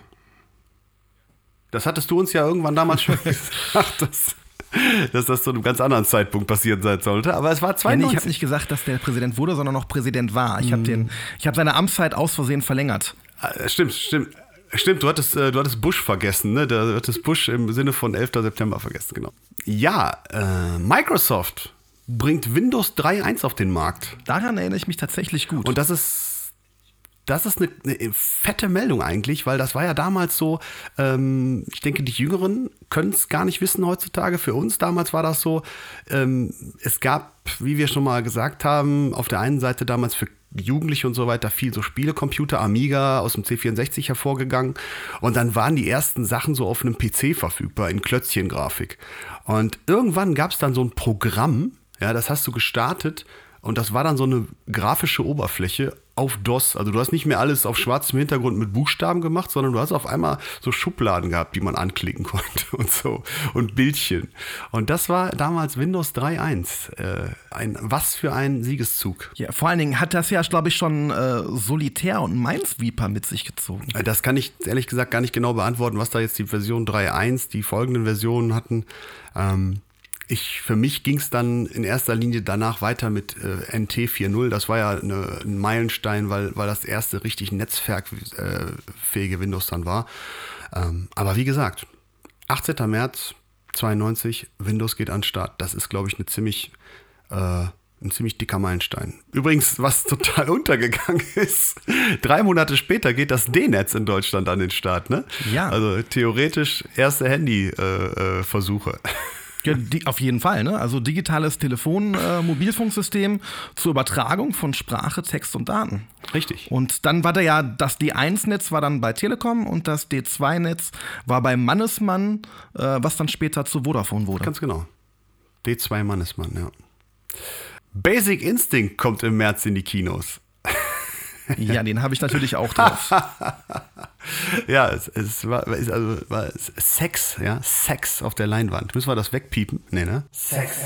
Das hattest du uns ja irgendwann damals schon [LAUGHS] gesagt, dass, [LAUGHS] dass das zu einem ganz anderen Zeitpunkt passiert sein sollte. Aber es war Ja, nee, 92. ich habe nicht gesagt, dass der Präsident wurde, sondern noch Präsident war. Ich habe ich habe seine Amtszeit aus Versehen verlängert. Ah, Stimmt, stimmt. Stimmt, du hattest, äh, du hattest Bush vergessen, ne? Du hattest Bush im Sinne von 11. September vergessen, genau. Ja, äh, Microsoft bringt Windows 3.1 auf den Markt. Daran erinnere ich mich tatsächlich gut. Und das ist, das ist eine, eine fette Meldung eigentlich, weil das war ja damals so, ähm, ich denke, die Jüngeren können es gar nicht wissen heutzutage. Für uns damals war das so, ähm, es gab, wie wir schon mal gesagt haben, auf der einen Seite damals für Jugendliche und so weiter viel so Spielecomputer, Amiga aus dem C64 hervorgegangen. Und dann waren die ersten Sachen so auf einem PC verfügbar in Klötzchengrafik. Und irgendwann gab es dann so ein Programm, ja, das hast du gestartet und das war dann so eine grafische Oberfläche auf DOS. Also du hast nicht mehr alles auf schwarzem Hintergrund mit Buchstaben gemacht, sondern du hast auf einmal so Schubladen gehabt, die man anklicken [LAUGHS] konnte und so und Bildchen. Und das war damals Windows 3.1. Äh, ein, was für ein Siegeszug. ja, vor allen Dingen hat das ja, glaube ich, schon äh, Solitär und Minesweeper mit sich gezogen. Äh, Das kann ich ehrlich gesagt gar nicht genau beantworten, was da jetzt die Version 3.1, die folgenden Versionen hatten. Ähm, ich, für mich ging es dann in erster Linie danach weiter mit äh, NT 4.0. Das war ja eine, ein Meilenstein, weil, weil das erste richtig netzwerkfähige Windows dann war. Ähm, aber wie gesagt, 18. März 92, Windows geht an den Start. Das ist, glaube ich, eine ziemlich, äh, ein ziemlich dicker Meilenstein. Übrigens, was [LAUGHS] total untergegangen ist, drei Monate später geht das D-Netz in Deutschland an den Start. Ne? Ja. Also theoretisch erste Handy-Versuche. Äh, Versuche. Ja, die, auf jeden Fall, ne? Also digitales Telefon, äh, Mobilfunksystem zur Übertragung von Sprache, Text und Daten. Richtig. Und dann war da ja, das D1-Netz war dann bei Telekom und das D2-Netz war bei Mannesmann, äh, was dann später zu Vodafone wurde. Ganz genau. D2 Mannesmann, ja. Basic Instinct kommt im März in die Kinos. Ja, den habe ich natürlich auch drauf. [LAUGHS] Ja, es, es war, es, also, war es- Sex, ja, Sex auf der Leinwand. Müssen wir das wegpiepen? Nee, ne? Sex.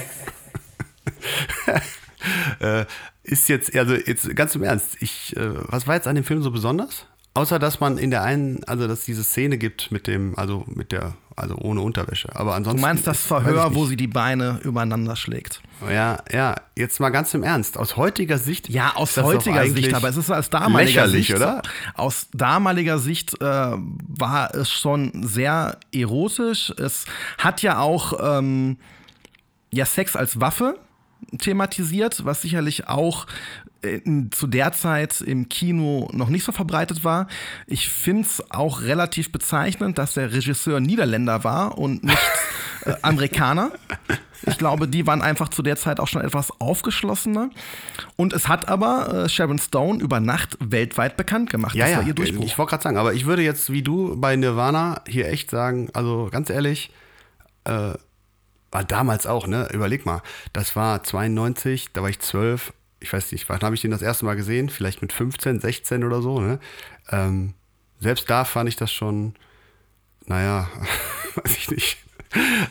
[LAUGHS] äh, ist jetzt, also jetzt ganz im Ernst, ich, äh, was war jetzt an dem Film so besonders? Außer dass man in der einen, also dass es diese Szene gibt mit dem, also mit der, also ohne Unterwäsche. Aber ansonsten. Du meinst das Verhör, wo sie die Beine übereinander schlägt. Ja, ja, jetzt mal ganz im Ernst. Aus heutiger Sicht. Ja, aus heutiger Sicht, aber es ist aus damaliger lächerlich, Sicht, oder? Aus damaliger Sicht äh, war es schon sehr erotisch. Es hat ja auch ähm, ja, Sex als Waffe thematisiert, was sicherlich auch zu der Zeit im Kino noch nicht so verbreitet war. Ich finde es auch relativ bezeichnend, dass der Regisseur Niederländer war und nicht [LAUGHS] äh, Amerikaner. Ich glaube, die waren einfach zu der Zeit auch schon etwas aufgeschlossener. Und es hat aber äh, Sharon Stone über Nacht weltweit bekannt gemacht. Ja, das ja, war ihr Durchbruch. ich wollte gerade sagen, aber ich würde jetzt wie du bei Nirvana hier echt sagen, also ganz ehrlich, äh, war damals auch, ne? Überleg mal, das war 92, da war ich 12, ich weiß nicht, wann habe ich den das erste Mal gesehen? Vielleicht mit 15, 16 oder so, ne? Ähm, selbst da fand ich das schon, naja, [LAUGHS] weiß ich nicht.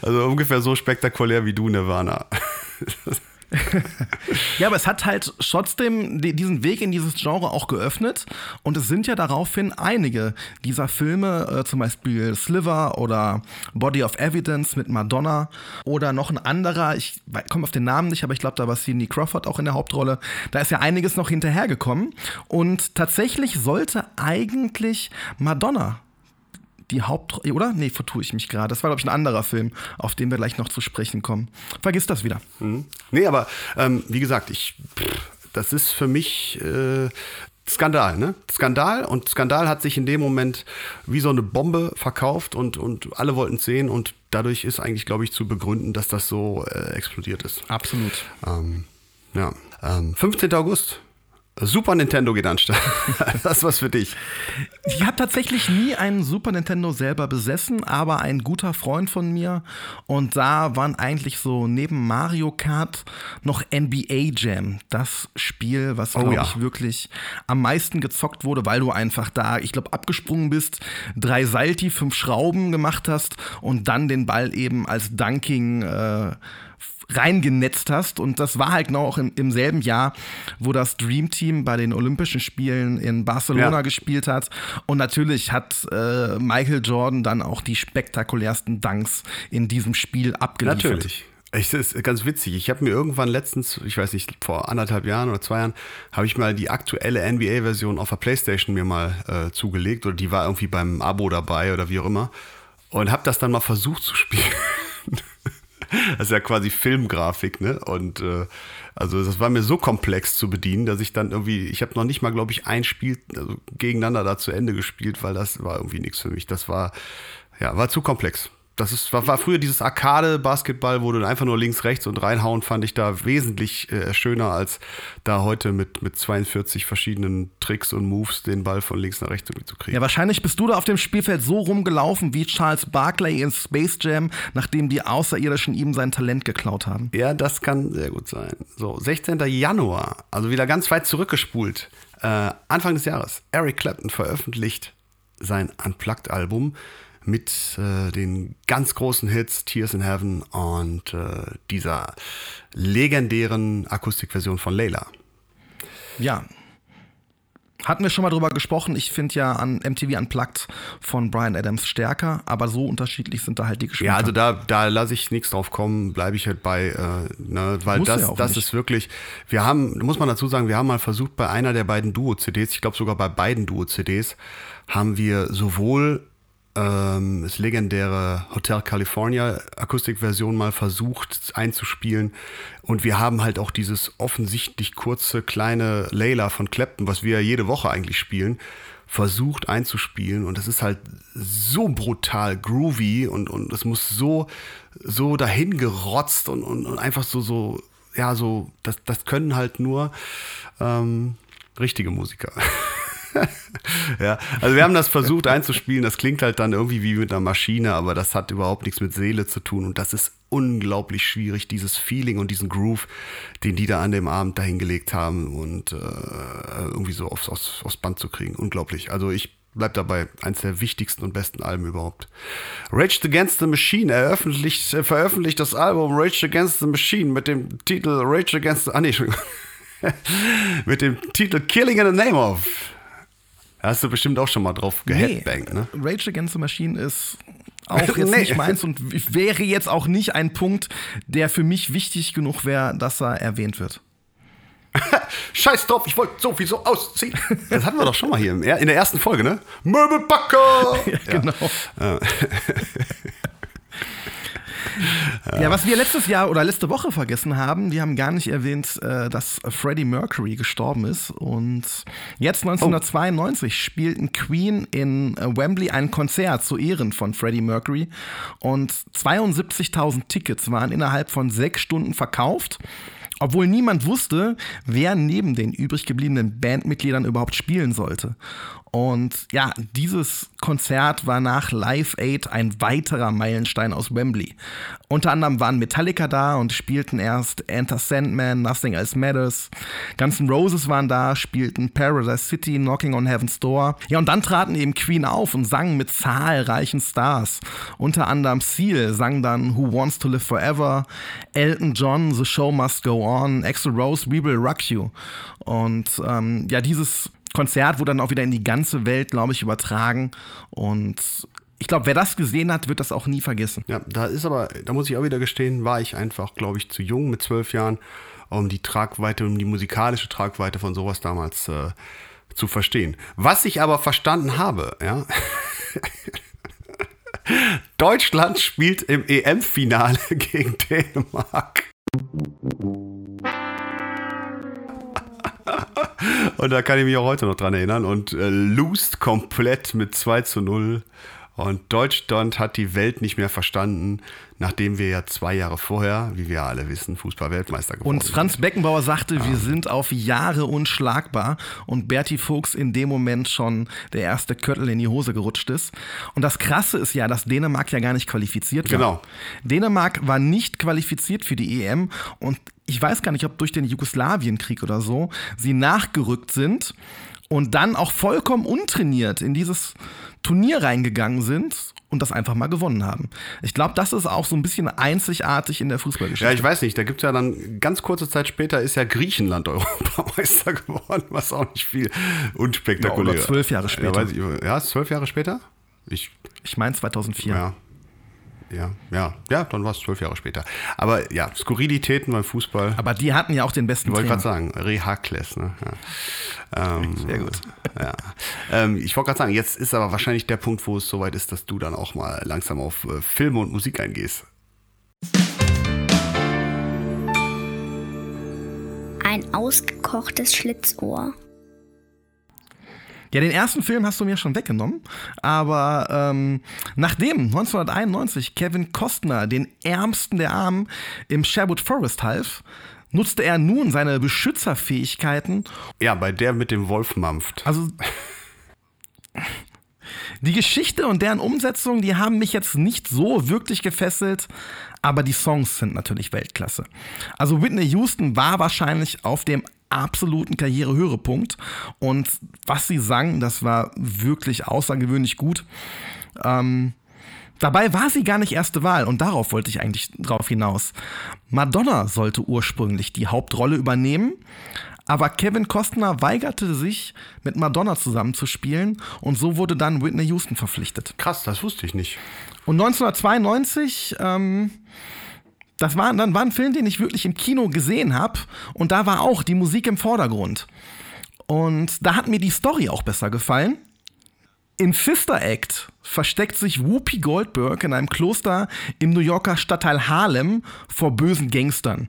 Also ungefähr so spektakulär wie du, Nirvana. [LAUGHS] [LAUGHS] ja, aber es hat halt trotzdem diesen Weg in dieses Genre auch geöffnet. Und es sind ja daraufhin einige dieser Filme, äh, zum Beispiel Sliver oder Body of Evidence mit Madonna oder noch ein anderer, ich komme auf den Namen nicht, aber ich glaube, da war Cindy Crawford auch in der Hauptrolle. Da ist ja einiges noch hinterhergekommen. Und tatsächlich sollte eigentlich Madonna die Hauptrolle, oder? Nee, vertue ich mich gerade. Das war, glaube ich, ein anderer Film, auf den wir gleich noch zu sprechen kommen. Vergiss das wieder. Mhm. Nee, aber ähm, wie gesagt, ich, das ist für mich äh, Skandal, ne? Skandal und Skandal hat sich in dem Moment wie so eine Bombe verkauft und, und alle wollten es sehen und dadurch ist eigentlich, glaube ich, zu begründen, dass das so äh, explodiert ist. Absolut. Ähm, ja. Ähm, 15. August Super Nintendo geht an [LAUGHS] Das was für dich. Ich habe tatsächlich nie einen Super Nintendo selber besessen, aber ein guter Freund von mir. Und da waren eigentlich so neben Mario Kart noch NBA Jam. Das Spiel, was, glaube oh, ja. ich, wirklich am meisten gezockt wurde, weil du einfach da, ich glaube, abgesprungen bist, drei Salti, fünf Schrauben gemacht hast und dann den Ball eben als Dunking äh, reingenetzt hast. Und das war halt genau auch im, im, selben Jahr, wo das Dream Team bei den Olympischen Spielen in Barcelona ja. gespielt hat. Und natürlich hat äh, Michael Jordan dann auch die spektakulärsten Dunks in diesem Spiel abgeliefert. Natürlich. Es ist ganz witzig. Ich habe mir irgendwann letztens, ich weiß nicht, vor anderthalb Jahren oder zwei Jahren, habe ich mal die aktuelle NBA-Version auf der PlayStation mir mal äh, zugelegt oder die war irgendwie beim Abo dabei oder wie auch immer und habe das dann mal versucht zu spielen. [LAUGHS] Das ist ja quasi Filmgrafik, ne? Und äh, also das war mir so komplex zu bedienen, dass ich dann irgendwie, ich habe noch nicht mal, glaube ich, ein Spiel also gegeneinander da zu Ende gespielt, weil das war irgendwie nichts für mich. Das war, ja, war zu komplex das ist, war, war früher dieses Arcade-Basketball, wo du einfach nur links, rechts und reinhauen, fand ich da wesentlich äh, schöner als da heute mit, mit 42 verschiedenen Tricks und Moves den Ball von links nach rechts zu kriegen. Ja, wahrscheinlich bist du da auf dem Spielfeld so rumgelaufen wie Charles Barkley in Space Jam, nachdem die Außerirdischen ihm sein Talent geklaut haben. Ja, das kann sehr gut sein. So, 16. Januar, also wieder ganz weit zurückgespult. Äh, Anfang des Jahres, Eric Clapton veröffentlicht sein Unplugged-Album mit äh, den ganz großen Hits Tears in Heaven und äh, dieser legendären Akustikversion von Layla. Ja. Hatten wir schon mal drüber gesprochen. Ich finde ja an MTV Unplugged von Brian Adams stärker, aber so unterschiedlich sind da halt die Geschmäcker. Ja, also da, da lasse ich nichts drauf kommen, bleibe ich halt bei, äh, ne, weil muss das, ja das ist wirklich, wir haben, muss man dazu sagen, wir haben mal versucht bei einer der beiden Duo-CDs, ich glaube sogar bei beiden Duo-CDs, haben wir sowohl ähm, das legendäre Hotel California Akustikversion mal versucht einzuspielen. Und wir haben halt auch dieses offensichtlich kurze, kleine Layla von Clapton, was wir jede Woche eigentlich spielen, versucht einzuspielen. Und das ist halt so brutal groovy und, und es muss so, so dahin gerotzt und, und, und einfach so, so, ja, so, das, das können halt nur ähm, richtige Musiker. [LAUGHS] [LAUGHS] ja, also wir haben das versucht einzuspielen. Das klingt halt dann irgendwie wie mit einer Maschine, aber das hat überhaupt nichts mit Seele zu tun. Und das ist unglaublich schwierig, dieses Feeling und diesen Groove, den die da an dem Abend dahingelegt haben und äh, irgendwie so aufs, aufs, aufs Band zu kriegen. Unglaublich. Also ich bleib dabei, eins der wichtigsten und besten Alben überhaupt. Rage Against the Machine eröffentlicht, äh, veröffentlicht das Album Rage Against the Machine mit dem Titel Rage Against the, ah nee, [LAUGHS] mit dem Titel Killing in the Name of. Hast du bestimmt auch schon mal drauf geheadbangt, nee, ne? Rage Against the Machine ist auch [LAUGHS] jetzt nee. nicht meins und wäre jetzt auch nicht ein Punkt, der für mich wichtig genug wäre, dass er erwähnt wird. [LAUGHS] Scheiß drauf, ich wollte sowieso ausziehen. Das hatten wir doch schon mal hier in der ersten Folge, ne? Möbelbacker! [LAUGHS] ja, genau. Ja. [LAUGHS] Ja, was wir letztes Jahr oder letzte Woche vergessen haben, wir haben gar nicht erwähnt, äh, dass Freddie Mercury gestorben ist. Und jetzt 1992 oh. spielten Queen in Wembley ein Konzert zu Ehren von Freddie Mercury. Und 72.000 Tickets waren innerhalb von sechs Stunden verkauft obwohl niemand wusste, wer neben den übrig gebliebenen Bandmitgliedern überhaupt spielen sollte. Und ja, dieses Konzert war nach Live Aid ein weiterer Meilenstein aus Wembley. Unter anderem waren Metallica da und spielten erst Enter Sandman, Nothing Else Matters. Guns N' Roses waren da, spielten Paradise City, Knocking on Heaven's Door. Ja, und dann traten eben Queen auf und sangen mit zahlreichen Stars. Unter anderem Seal sang dann Who Wants to Live Forever, Elton John, The Show Must Go Go On, Axel Rose, We Will Rock You. Und ähm, ja, dieses Konzert wurde dann auch wieder in die ganze Welt, glaube ich, übertragen. Und ich glaube, wer das gesehen hat, wird das auch nie vergessen. Ja, da ist aber, da muss ich auch wieder gestehen, war ich einfach, glaube ich, zu jung mit zwölf Jahren, um die Tragweite, um die musikalische Tragweite von sowas damals äh, zu verstehen. Was ich aber verstanden habe, ja. [LAUGHS] Deutschland spielt im EM-Finale [LAUGHS] gegen Dänemark. Und da kann ich mich auch heute noch dran erinnern. Und äh, komplett mit 2 zu 0 und Deutschland hat die Welt nicht mehr verstanden, nachdem wir ja zwei Jahre vorher, wie wir alle wissen, Fußball-Weltmeister geworden sind. Und Franz Beckenbauer sagte, ja. wir sind auf Jahre unschlagbar. Und Berti Fuchs in dem Moment schon der erste Köttel in die Hose gerutscht ist. Und das Krasse ist ja, dass Dänemark ja gar nicht qualifiziert war. Genau. Dänemark war nicht qualifiziert für die EM. Und ich weiß gar nicht, ob durch den Jugoslawienkrieg oder so sie nachgerückt sind und dann auch vollkommen untrainiert in dieses Turnier reingegangen sind und das einfach mal gewonnen haben. Ich glaube, das ist auch so ein bisschen einzigartig in der Fußballgeschichte. Ja, ich weiß nicht. Da gibt es ja dann ganz kurze Zeit später ist ja Griechenland [LAUGHS] Europameister geworden, was auch nicht viel unspektakulär. Ja, oder zwölf Jahre später. Ja, ich, ja zwölf Jahre später? Ich, ich meine 2004. Ja, ja, ja, ja, dann war es zwölf Jahre später. Aber ja, Skurrilitäten beim Fußball. Aber die hatten ja auch den besten Wollte gerade sagen, Rehakles, ne? Ja. Ähm, Sehr gut. Ja. Ähm, ich wollte gerade sagen, jetzt ist aber wahrscheinlich der Punkt, wo es soweit ist, dass du dann auch mal langsam auf äh, Filme und Musik eingehst. Ein ausgekochtes Schlitzohr. Ja, den ersten Film hast du mir schon weggenommen, aber ähm, nachdem 1991 Kevin Costner den Ärmsten der Armen im Sherwood Forest half, nutzte er nun seine Beschützerfähigkeiten. Ja, bei der mit dem Wolf mampft. Also die Geschichte und deren Umsetzung, die haben mich jetzt nicht so wirklich gefesselt, aber die Songs sind natürlich Weltklasse. Also Whitney Houston war wahrscheinlich auf dem absoluten Karrierehöhepunkt. Und was sie sang, das war wirklich außergewöhnlich gut. Ähm, dabei war sie gar nicht erste Wahl und darauf wollte ich eigentlich drauf hinaus. Madonna sollte ursprünglich die Hauptrolle übernehmen, aber Kevin Costner weigerte sich, mit Madonna zusammenzuspielen und so wurde dann Whitney Houston verpflichtet. Krass, das wusste ich nicht. Und 1992 ähm, das war, dann war ein Film, den ich wirklich im Kino gesehen habe. Und da war auch die Musik im Vordergrund. Und da hat mir die Story auch besser gefallen. In Sister Act versteckt sich Whoopi Goldberg in einem Kloster im New Yorker Stadtteil Harlem vor bösen Gangstern.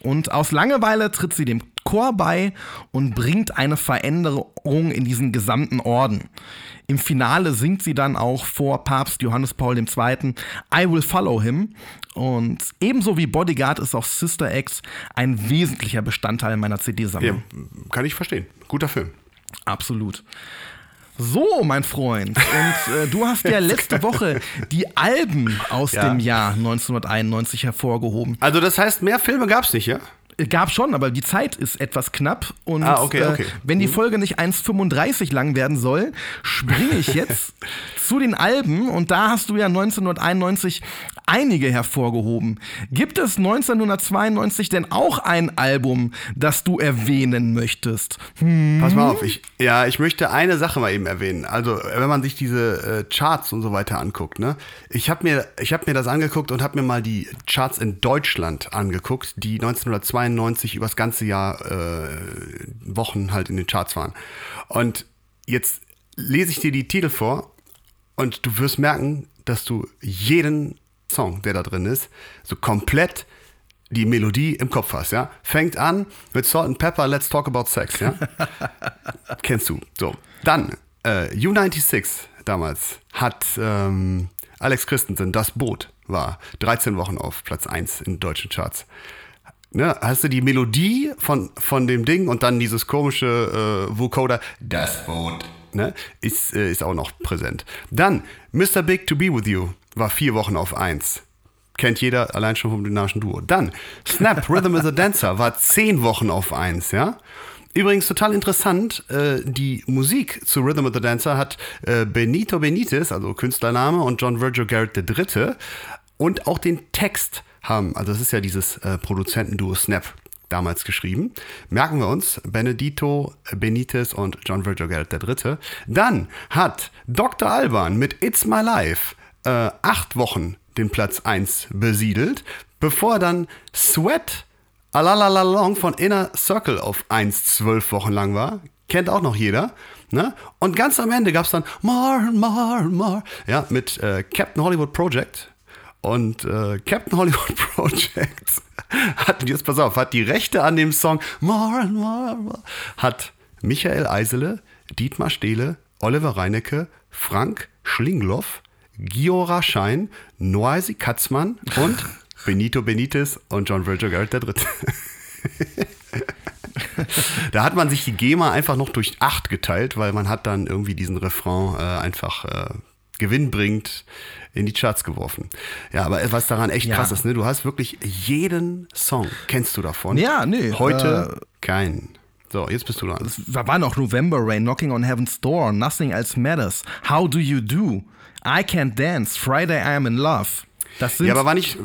Und aus Langeweile tritt sie dem Chor bei und bringt eine Veränderung in diesen gesamten Orden. Im Finale singt sie dann auch vor Papst Johannes Paul II. I Will Follow Him. Und ebenso wie Bodyguard ist auch Sister X ein wesentlicher Bestandteil meiner CD-Sammlung. Ja, kann ich verstehen. Guter Film. Absolut. So, mein Freund. Und äh, du hast ja [LAUGHS] letzte Woche die Alben aus ja. dem Jahr 1991 hervorgehoben. Also das heißt, mehr Filme gab es nicht, ja? Gab schon, aber die Zeit ist etwas knapp. Und ah, okay, okay. Äh, wenn die mhm. Folge nicht 1,35 lang werden soll, springe ich jetzt [LAUGHS] zu den Alben. Und da hast du ja 1991 einige hervorgehoben. Gibt es 1992 denn auch ein Album, das du erwähnen möchtest? Hm? Pass mal auf, ich, ja, ich möchte eine Sache mal eben erwähnen. Also, wenn man sich diese äh, Charts und so weiter anguckt, ne? Ich habe mir, hab mir das angeguckt und habe mir mal die Charts in Deutschland angeguckt, die 1992 übers ganze Jahr äh, Wochen halt in den Charts waren. Und jetzt lese ich dir die Titel vor und du wirst merken, dass du jeden Song, der da drin ist, so komplett die Melodie im Kopf hast, ja? Fängt an mit Salt and Pepper, Let's Talk About Sex, ja? [LAUGHS] Kennst du. So. Dann, äh, U96 damals hat ähm, Alex Christensen, Das Boot, war 13 Wochen auf Platz 1 in deutschen Charts. Ne, hast du die Melodie von, von dem Ding und dann dieses komische äh, Vocoder, Das Boot, ne, ist, äh, ist auch noch präsent. Dann Mr. Big to Be With You war vier Wochen auf eins. Kennt jeder allein schon vom dynamischen Duo. Dann Snap, Rhythm is a Dancer war zehn Wochen auf eins, ja. Übrigens total interessant, äh, die Musik zu Rhythm of the Dancer hat äh, Benito Benitez, also Künstlername, und John Virgil Garrett III. und auch den Text haben, also das ist ja dieses äh, Produzentenduo Snap damals geschrieben. Merken wir uns, Benedito Benitez und John Virgil Geld III. Dann hat Dr. Alban mit It's My Life äh, acht Wochen den Platz 1 besiedelt, bevor dann Sweat Alalalalong von Inner Circle auf 1 zwölf Wochen lang war. Kennt auch noch jeder. Ne? Und ganz am Ende gab es dann More, More, More. Ja, mit äh, Captain Hollywood Project. Und äh, Captain Hollywood [LAUGHS] Project hat, jetzt pass auf, hat die Rechte an dem Song More More, More hat Michael Eisele, Dietmar Stehle, Oliver Reinecke, Frank Schlingloff, Giora Schein, Noisy Katzmann und [LAUGHS] Benito Benitez und John Virgil Garrett III. [LAUGHS] da hat man sich die GEMA einfach noch durch acht geteilt, weil man hat dann irgendwie diesen Refrain äh, einfach äh, gewinnbringend in die Charts geworfen. Ja, aber was daran echt ja. krass ist, ne? Du hast wirklich jeden Song, kennst du davon? Ja, nee. Heute äh, keinen. So, jetzt bist du dran. Es war noch November Rain, Knocking on Heaven's Door, Nothing Else Matters, How Do You Do, I Can't Dance, Friday I Am in Love. Das sind ja, aber war nicht,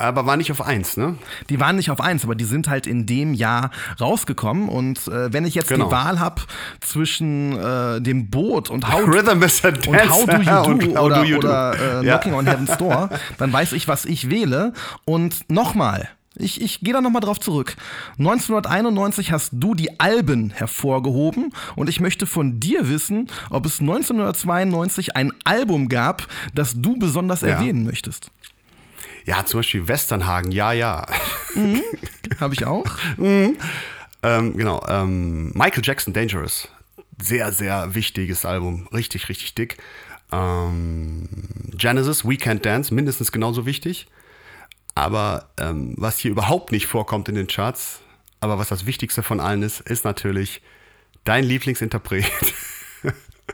aber war nicht auf eins, ne? Die waren nicht auf eins, aber die sind halt in dem Jahr rausgekommen. Und äh, wenn ich jetzt genau. die Wahl habe zwischen äh, dem Boot und How, [LAUGHS] Rhythm is und How [LAUGHS] Do You Do oder, do you oder do. Äh, ja. Knocking on Heaven's Door, [LAUGHS] dann weiß ich, was ich wähle. Und nochmal, ich, ich gehe da nochmal drauf zurück. 1991 hast du die Alben hervorgehoben und ich möchte von dir wissen, ob es 1992 ein Album gab, das du besonders ja. erwähnen möchtest. Ja, zum Beispiel Westernhagen, ja, ja. Mhm, [LAUGHS] Habe ich auch. mhm. ähm, genau. Ähm, Michael Jackson Dangerous. Sehr, sehr wichtiges Album. Richtig, richtig dick. Ähm, Genesis, We Can't Dance, mindestens genauso wichtig. Aber ähm, was hier überhaupt nicht vorkommt in den Charts, aber was das Wichtigste von allen ist, ist natürlich dein Lieblingsinterpret. [LAUGHS]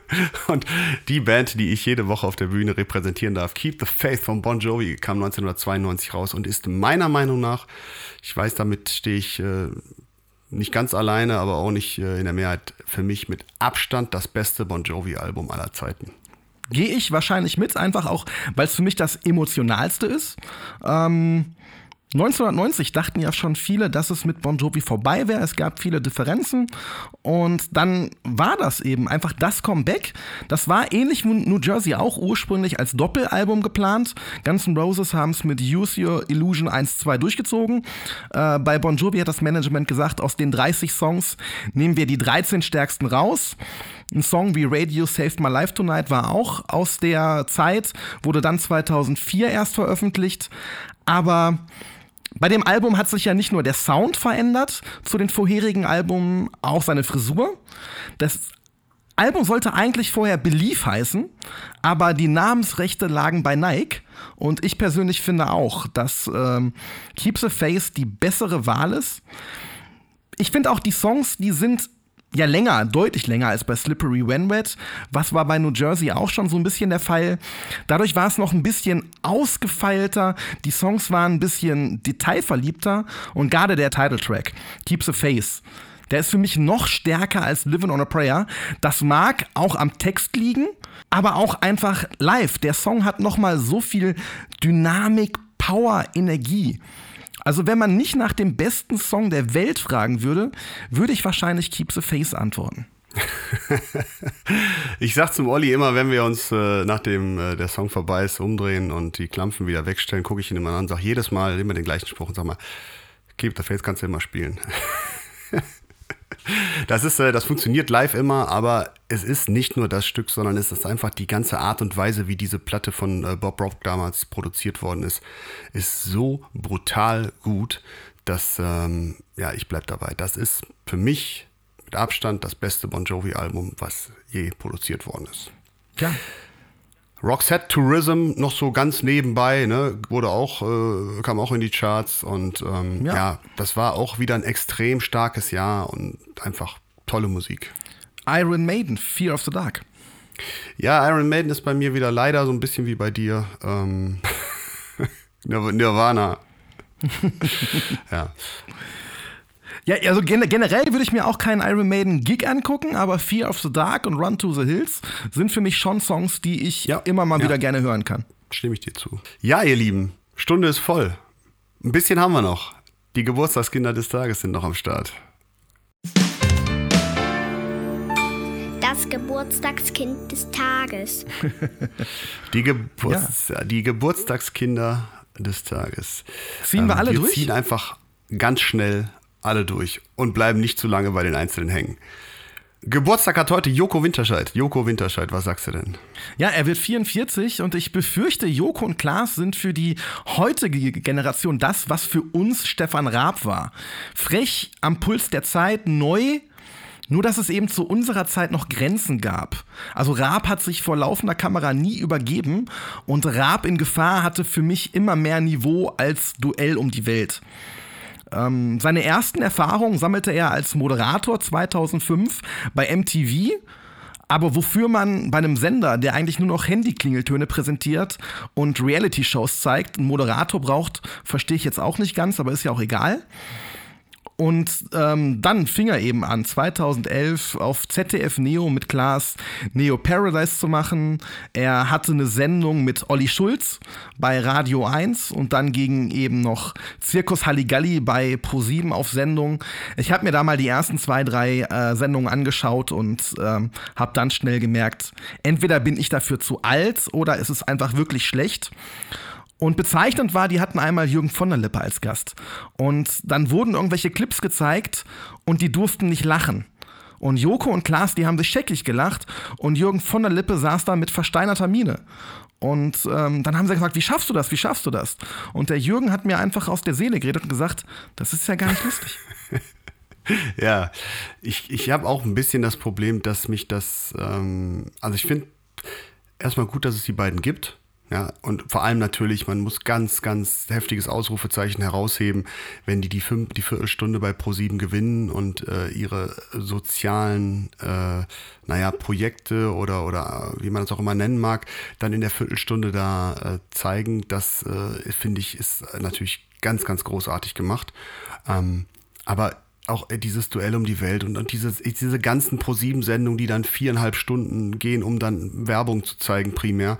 [LAUGHS] Und die Band, die ich jede Woche auf der Bühne repräsentieren darf, Keep the Faith von Bon Jovi, kam 1992 raus und ist meiner Meinung nach, ich weiß, damit stehe ich äh, nicht ganz alleine, aber auch nicht äh, in der Mehrheit, für mich mit Abstand das beste Bon Jovi-Album aller Zeiten. Gehe ich wahrscheinlich mit, einfach auch, weil es für mich das emotionalste ist. Ähm 1990 dachten ja schon viele, dass es mit Bon Jovi vorbei wäre. Es gab viele Differenzen und dann war das eben einfach das Comeback. Das war ähnlich wie New Jersey auch ursprünglich als Doppelalbum geplant. Guns N' Roses haben es mit Use Your Illusion 1-2 durchgezogen. Äh, bei Bon Jovi hat das Management gesagt, aus den 30 Songs nehmen wir die 13 stärksten raus. Ein Song wie Radio Saved My Life Tonight war auch aus der Zeit, wurde dann 2004 erst veröffentlicht. Aber bei dem Album hat sich ja nicht nur der Sound verändert zu den vorherigen Alben, auch seine Frisur. Das Album sollte eigentlich vorher Belief heißen, aber die Namensrechte lagen bei Nike. Und ich persönlich finde auch, dass ähm, Keep the Face die bessere Wahl ist. Ich finde auch die Songs, die sind ja länger, deutlich länger als bei Slippery When Wet. Was war bei New Jersey auch schon so ein bisschen der Fall. Dadurch war es noch ein bisschen ausgefeilter, die Songs waren ein bisschen detailverliebter und gerade der Titeltrack, Keep the Face, der ist für mich noch stärker als Living on a Prayer. Das mag auch am Text liegen, aber auch einfach live. Der Song hat nochmal so viel Dynamik, Power, Energie. Also wenn man nicht nach dem besten Song der Welt fragen würde, würde ich wahrscheinlich Keep the Face antworten. [LAUGHS] ich sag zum Olli immer, wenn wir uns äh, nachdem äh, der Song vorbei ist, umdrehen und die Klampfen wieder wegstellen, gucke ich ihn immer an und sage jedes Mal immer den gleichen Spruch und sag mal, Keep the Face kannst du immer spielen. [LAUGHS] Das ist, äh, das funktioniert live immer, aber es ist nicht nur das Stück, sondern es ist einfach die ganze Art und Weise, wie diese Platte von äh, Bob Rock damals produziert worden ist, ist so brutal gut, dass, ähm, ja, ich bleib dabei. Das ist für mich mit Abstand das beste Bon Jovi-Album, was je produziert worden ist. Ja. Roxette Tourism noch so ganz nebenbei, ne, wurde auch, äh, kam auch in die Charts und ähm, ja. ja, das war auch wieder ein extrem starkes Jahr und einfach tolle Musik. Iron Maiden, Fear of the Dark. Ja, Iron Maiden ist bei mir wieder leider so ein bisschen wie bei dir. Ähm, [LAUGHS] Nirvana. [LAUGHS] ja. Ja, also generell würde ich mir auch keinen Iron Maiden Gig angucken, aber Fear of the Dark und Run to the Hills sind für mich schon Songs, die ich ja. immer mal ja. wieder gerne hören kann. Stimme ich dir zu. Ja, ihr Lieben, Stunde ist voll. Ein bisschen haben wir noch. Die Geburtstagskinder des Tages sind noch am Start. Das Geburtstagskind des Tages. [LAUGHS] Die, Geburts ja. die Geburtstagskinder des Tages. Ziehen wir ähm, alle wir durch? ziehen einfach ganz schnell alle durch und bleiben nicht zu lange bei den Einzelnen hängen. Geburtstag hat heute Joko Winterscheid. Joko Winterscheid, was sagst du denn? Ja, er wird 44 und ich befürchte, Joko und Klaas sind für die heutige Generation das, was für uns Stefan Raab war. Frech, am Puls der Zeit, neu, nur dass es eben zu unserer Zeit noch Grenzen gab. Also Raab hat sich vor laufender Kamera nie übergeben und Raab in Gefahr hatte für mich immer mehr Niveau als Duell um die Welt. Ähm, seine ersten Erfahrungen sammelte er als Moderator 2005 bei MTV. Aber wofür man bei einem Sender, der eigentlich nur noch Handyklingeltöne präsentiert und Reality-Shows zeigt, einen Moderator braucht, verstehe ich jetzt auch nicht ganz, aber ist ja auch egal. Und ähm, dann fing er eben an, 2011 auf ZDF Neo mit Klaas Neo Paradise zu machen. Er hatte eine Sendung mit Olli Schulz bei Radio 1 und dann ging eben noch Zirkus Halligalli bei Pro7 auf Sendung. Ich habe mir da mal die ersten zwei, drei äh, Sendungen angeschaut und ähm, habe dann schnell gemerkt, entweder bin ich dafür zu alt oder ist es einfach wirklich schlecht. Und bezeichnend war, die hatten einmal Jürgen von der Lippe als Gast. Und dann wurden irgendwelche Clips gezeigt und die durften nicht lachen. Und Joko und Klaas, die haben sich scheckig gelacht und Jürgen von der Lippe saß da mit versteinerter Miene. Und ähm, dann haben sie gesagt, wie schaffst du das, wie schaffst du das? Und der Jürgen hat mir einfach aus der Seele geredet und gesagt, das ist ja gar nicht lustig. [LAUGHS] ja, ich, ich habe auch ein bisschen das Problem, dass mich das, ähm, also ich finde erstmal gut, dass es die beiden gibt. Ja, und vor allem natürlich, man muss ganz, ganz heftiges Ausrufezeichen herausheben, wenn die die, fünf, die Viertelstunde bei Pro7 gewinnen und äh, ihre sozialen, äh, naja, Projekte oder, oder wie man es auch immer nennen mag, dann in der Viertelstunde da äh, zeigen. Das, äh, finde ich, ist natürlich ganz, ganz großartig gemacht. Ähm, aber auch dieses Duell um die Welt und, und diese, diese ganzen Pro-7-Sendungen, die dann viereinhalb Stunden gehen, um dann Werbung zu zeigen primär,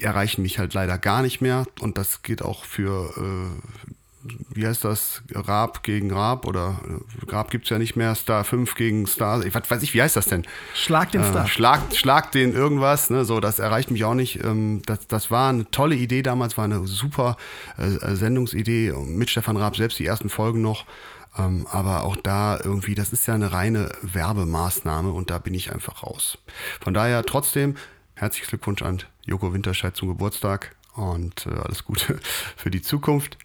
erreichen mich halt leider gar nicht mehr. Und das geht auch für, äh, wie heißt das, Raab gegen Raab oder äh, Raab gibt es ja nicht mehr, Star 5 gegen Star, ich weiß ich, wie heißt das denn? Schlag den Star. Äh, schlag, schlag den irgendwas, ne, so, das erreicht mich auch nicht. Ähm, das, das war eine tolle Idee damals, war eine super äh, Sendungsidee mit Stefan Raab selbst, die ersten Folgen noch. Ähm, aber auch da irgendwie, das ist ja eine reine Werbemaßnahme und da bin ich einfach raus. Von daher trotzdem herzlichen Glückwunsch an Joko Winterscheid zum Geburtstag und äh, alles Gute [LAUGHS] für die Zukunft.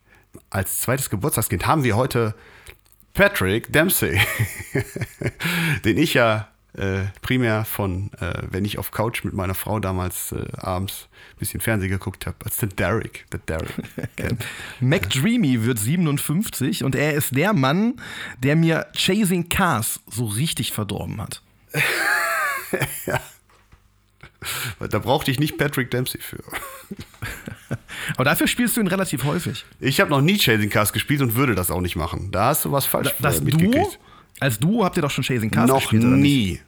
Als zweites Geburtstagskind haben wir heute Patrick Dempsey, [LAUGHS] den ich ja äh, primär von, äh, wenn ich auf Couch mit meiner Frau damals äh, abends ein bisschen Fernsehen geguckt habe, als den Derek, der Derek. [LAUGHS] McDreamy wird 57 und er ist der Mann, der mir Chasing Cars so richtig verdorben hat. ja. [LAUGHS] Da brauchte ich nicht Patrick Dempsey für. [LAUGHS] Aber dafür spielst du ihn relativ häufig. Ich habe noch nie Chasing Cars gespielt und würde das auch nicht machen. Da hast du was falsch das mitgekriegt. Duo? Als Duo habt ihr doch schon Chasing Cars noch gespielt, Noch nie.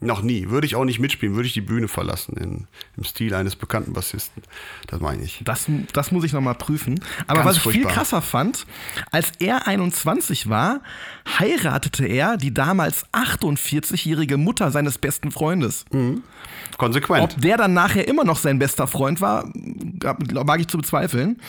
Noch nie. Würde ich auch nicht mitspielen, würde ich die Bühne verlassen in, im Stil eines bekannten Bassisten. Das meine ich. Das, das muss ich nochmal prüfen. Aber Ganz was ich furchtbar. viel krasser fand, als er 21 war, heiratete er die damals 48-jährige Mutter seines besten Freundes. Mhm. Konsequent. Ob der dann nachher immer noch sein bester Freund war, mag ich zu bezweifeln.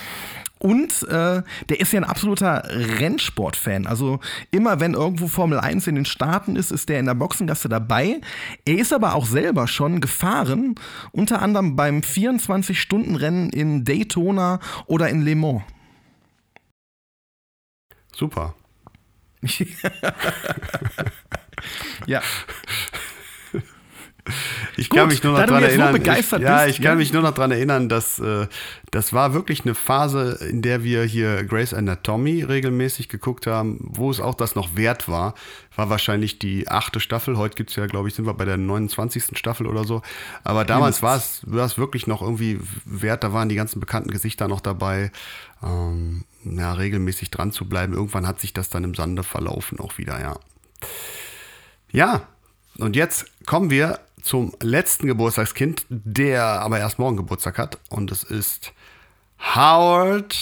Und äh, der ist ja ein absoluter Rennsportfan. Also immer wenn irgendwo Formel 1 in den Staaten ist, ist der in der Boxengasse dabei. Er ist aber auch selber schon gefahren, unter anderem beim 24-Stunden-Rennen in Daytona oder in Le Mans. Super. [LAUGHS] ja. Ich kann mich nur noch daran erinnern. So ich, ja, ich kann mich nur noch daran erinnern, dass äh, das war wirklich eine Phase, in der wir hier Grace Anatomy regelmäßig geguckt haben, wo es auch das noch wert war. War wahrscheinlich die achte Staffel. Heute gibt es ja, glaube ich, sind wir bei der 29. Staffel oder so. Aber damals war es, war es wirklich noch irgendwie wert. Da waren die ganzen bekannten Gesichter noch dabei. Ähm, ja, regelmäßig dran zu bleiben. Irgendwann hat sich das dann im Sande verlaufen auch wieder, ja. Ja, und jetzt kommen wir zum letzten Geburtstagskind, der aber erst morgen Geburtstag hat. Und es ist Howard.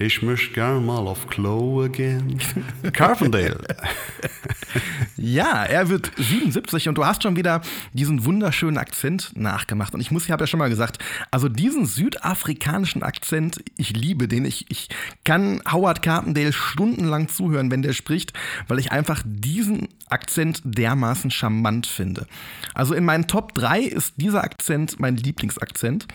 Ich möchte gern mal auf Klo again. [LAUGHS] Carpendale. Ja, er wird 77 und du hast schon wieder diesen wunderschönen Akzent nachgemacht. Und ich muss, ich habe ja schon mal gesagt, also diesen südafrikanischen Akzent, ich liebe den. Ich, ich kann Howard Carpendale stundenlang zuhören, wenn der spricht, weil ich einfach diesen Akzent dermaßen charmant finde. Also in meinen Top 3 ist dieser Akzent mein Lieblingsakzent.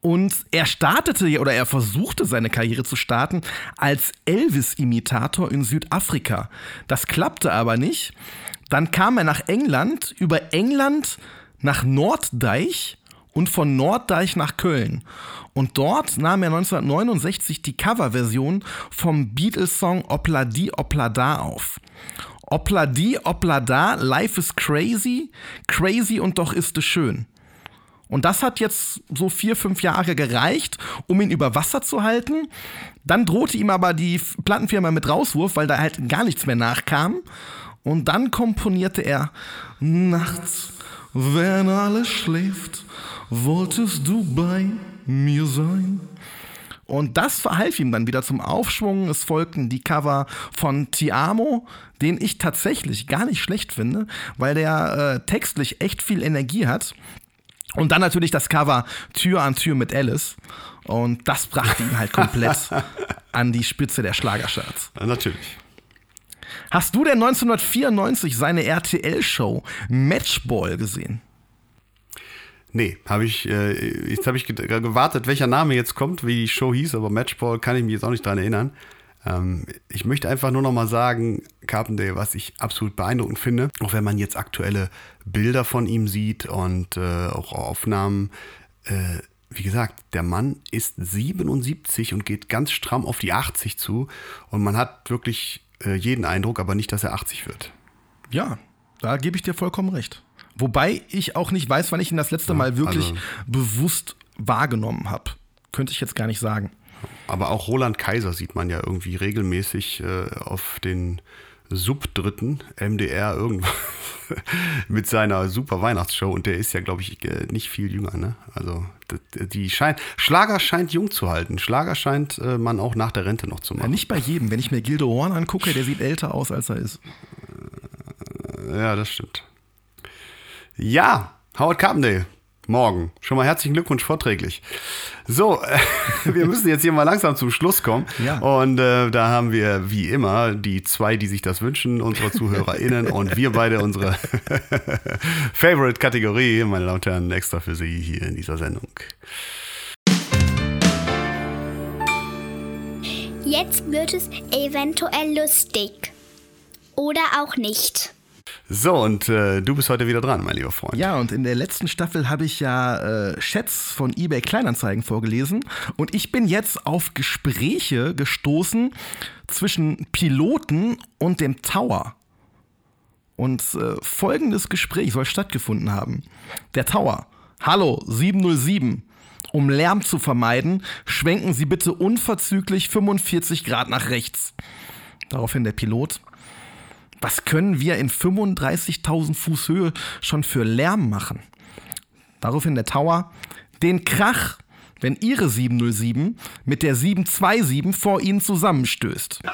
Und er startete oder er versuchte seine Karriere zu starten als Elvis-Imitator in Südafrika. Das klappte aber nicht. Dann kam er nach England, über England nach Norddeich und von Norddeich nach Köln. Und dort nahm er 1969 die Coverversion vom Beatles-Song Opladi Oplada auf. Opladi Oplada, Life is crazy, crazy und doch ist es schön. Und das hat jetzt so vier, fünf Jahre gereicht, um ihn über Wasser zu halten. Dann drohte ihm aber die Plattenfirma mit Rauswurf, weil da halt gar nichts mehr nachkam. Und dann komponierte er Nachts, wenn alles schläft, wolltest du bei mir sein. Und das verhalf ihm dann wieder zum Aufschwung. Es folgten die Cover von Ti Amo, den ich tatsächlich gar nicht schlecht finde, weil der äh, textlich echt viel Energie hat. Und dann natürlich das Cover Tür an Tür mit Alice. Und das brachte ihn halt komplett [LAUGHS] an die Spitze der Schlagercharts. Ja, natürlich. Hast du denn 1994 seine RTL-Show Matchball gesehen? Nee, habe ich, äh, jetzt habe ich gewartet, welcher Name jetzt kommt, wie die Show hieß, aber Matchball kann ich mich jetzt auch nicht dran erinnern. Ähm, ich möchte einfach nur noch mal sagen, Carpendale, was ich absolut beeindruckend finde, auch wenn man jetzt aktuelle Bilder von ihm sieht und äh, auch Aufnahmen, äh, wie gesagt, der Mann ist 77 und geht ganz stramm auf die 80 zu und man hat wirklich äh, jeden Eindruck, aber nicht, dass er 80 wird. Ja, da gebe ich dir vollkommen recht. Wobei ich auch nicht weiß, wann ich ihn das letzte Mal wirklich also, bewusst wahrgenommen habe. Könnte ich jetzt gar nicht sagen. Aber auch Roland Kaiser sieht man ja irgendwie regelmäßig äh, auf den Subdritten MDR irgendwas [LAUGHS] mit seiner super Weihnachtsshow und der ist ja, glaube ich, äh, nicht viel jünger. Ne? Also die scheint, Schlager scheint jung zu halten. Schlager scheint äh, man auch nach der Rente noch zu machen. Ja, nicht bei jedem. Wenn ich mir Gildo Horn angucke, der sieht älter aus, als er ist. Ja, das stimmt. Ja, Howard Carpendale morgen. Schon mal herzlichen Glückwunsch vorträglich. So, äh, [LAUGHS] wir müssen jetzt hier mal langsam zum Schluss kommen. Ja. Und äh, da haben wir wie immer die zwei, die sich das wünschen, unsere ZuhörerInnen und wir beide unsere [LAUGHS] Favorite-Kategorie, meine Damen und Herren, extra für Sie hier in dieser Sendung. Jetzt wird es eventuell lustig. Oder auch nicht. So, und äh, du bist heute wieder dran, mein lieber Freund. Ja, und in der letzten Staffel habe ich ja äh, Chats von eBay Kleinanzeigen vorgelesen. Und ich bin jetzt auf Gespräche gestoßen zwischen Piloten und dem Tower. Und äh, folgendes Gespräch soll stattgefunden haben. Der Tower. Hallo, 707. Um Lärm zu vermeiden, schwenken Sie bitte unverzüglich 45 Grad nach rechts. Daraufhin der Pilot. Was können wir in 35.000 Fuß Höhe schon für Lärm machen? Daraufhin der Tower, den Krach, wenn Ihre 707 mit der 727 vor Ihnen zusammenstößt. [LAUGHS]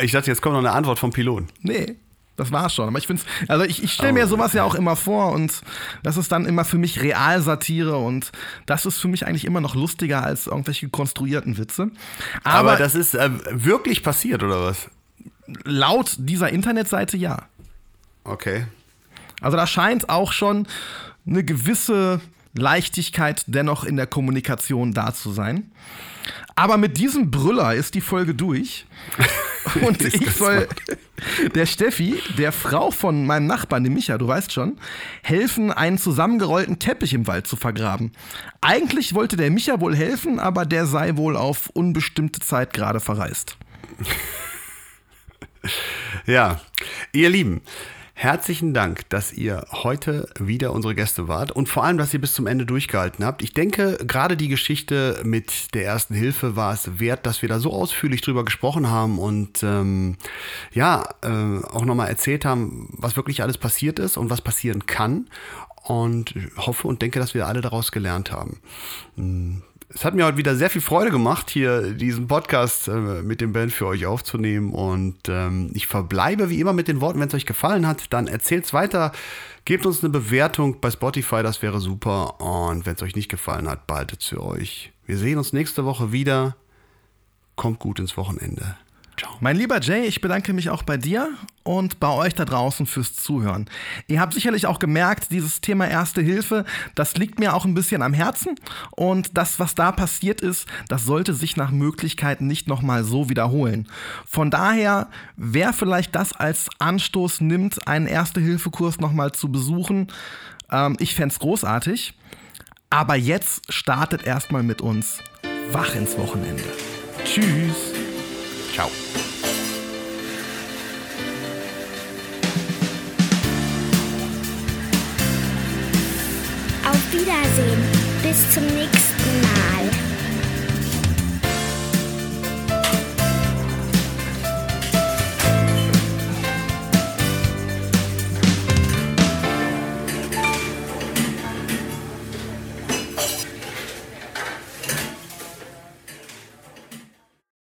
Ich dachte, jetzt kommt noch eine Antwort vom Piloten. Nee. Das war's schon. Aber ich finde also ich, ich stelle mir oh. sowas ja auch immer vor und das ist dann immer für mich Realsatire und das ist für mich eigentlich immer noch lustiger als irgendwelche konstruierten Witze. Aber, Aber das ist äh, wirklich passiert, oder was? Laut dieser Internetseite ja. Okay. Also da scheint auch schon eine gewisse Leichtigkeit dennoch in der Kommunikation da zu sein. Aber mit diesem Brüller ist die Folge durch. [LAUGHS] [LAUGHS] Und ich soll [LAUGHS] der Steffi, der Frau von meinem Nachbarn, dem Micha, du weißt schon, helfen, einen zusammengerollten Teppich im Wald zu vergraben. Eigentlich wollte der Micha wohl helfen, aber der sei wohl auf unbestimmte Zeit gerade verreist. Ja, ihr Lieben. Herzlichen Dank, dass ihr heute wieder unsere Gäste wart und vor allem, dass ihr bis zum Ende durchgehalten habt. Ich denke, gerade die Geschichte mit der ersten Hilfe war es wert, dass wir da so ausführlich drüber gesprochen haben und ähm, ja, äh, auch nochmal erzählt haben, was wirklich alles passiert ist und was passieren kann. und hoffe und denke, dass wir alle daraus gelernt haben. Es hat mir heute wieder sehr viel Freude gemacht, hier diesen Podcast äh, mit dem Band für euch aufzunehmen. Und ähm, ich verbleibe wie immer mit den Worten, wenn es euch gefallen hat, dann erzählt es weiter. Gebt uns eine Bewertung bei Spotify, das wäre super. Und wenn es euch nicht gefallen hat, behaltet es für euch. Wir sehen uns nächste Woche wieder. Kommt gut ins Wochenende. Ciao. Mein lieber Jay, ich bedanke mich auch bei dir und bei euch da draußen fürs Zuhören. Ihr habt sicherlich auch gemerkt, dieses Thema Erste Hilfe, das liegt mir auch ein bisschen am Herzen und das, was da passiert ist, das sollte sich nach Möglichkeit nicht nochmal so wiederholen. Von daher, wer vielleicht das als Anstoß nimmt, einen Erste-Hilfe-Kurs nochmal zu besuchen, ähm, ich fände es großartig. Aber jetzt startet erstmal mit uns wach ins Wochenende. Tschüss. Ciao. Auf Wiedersehen. Bis zum nächsten.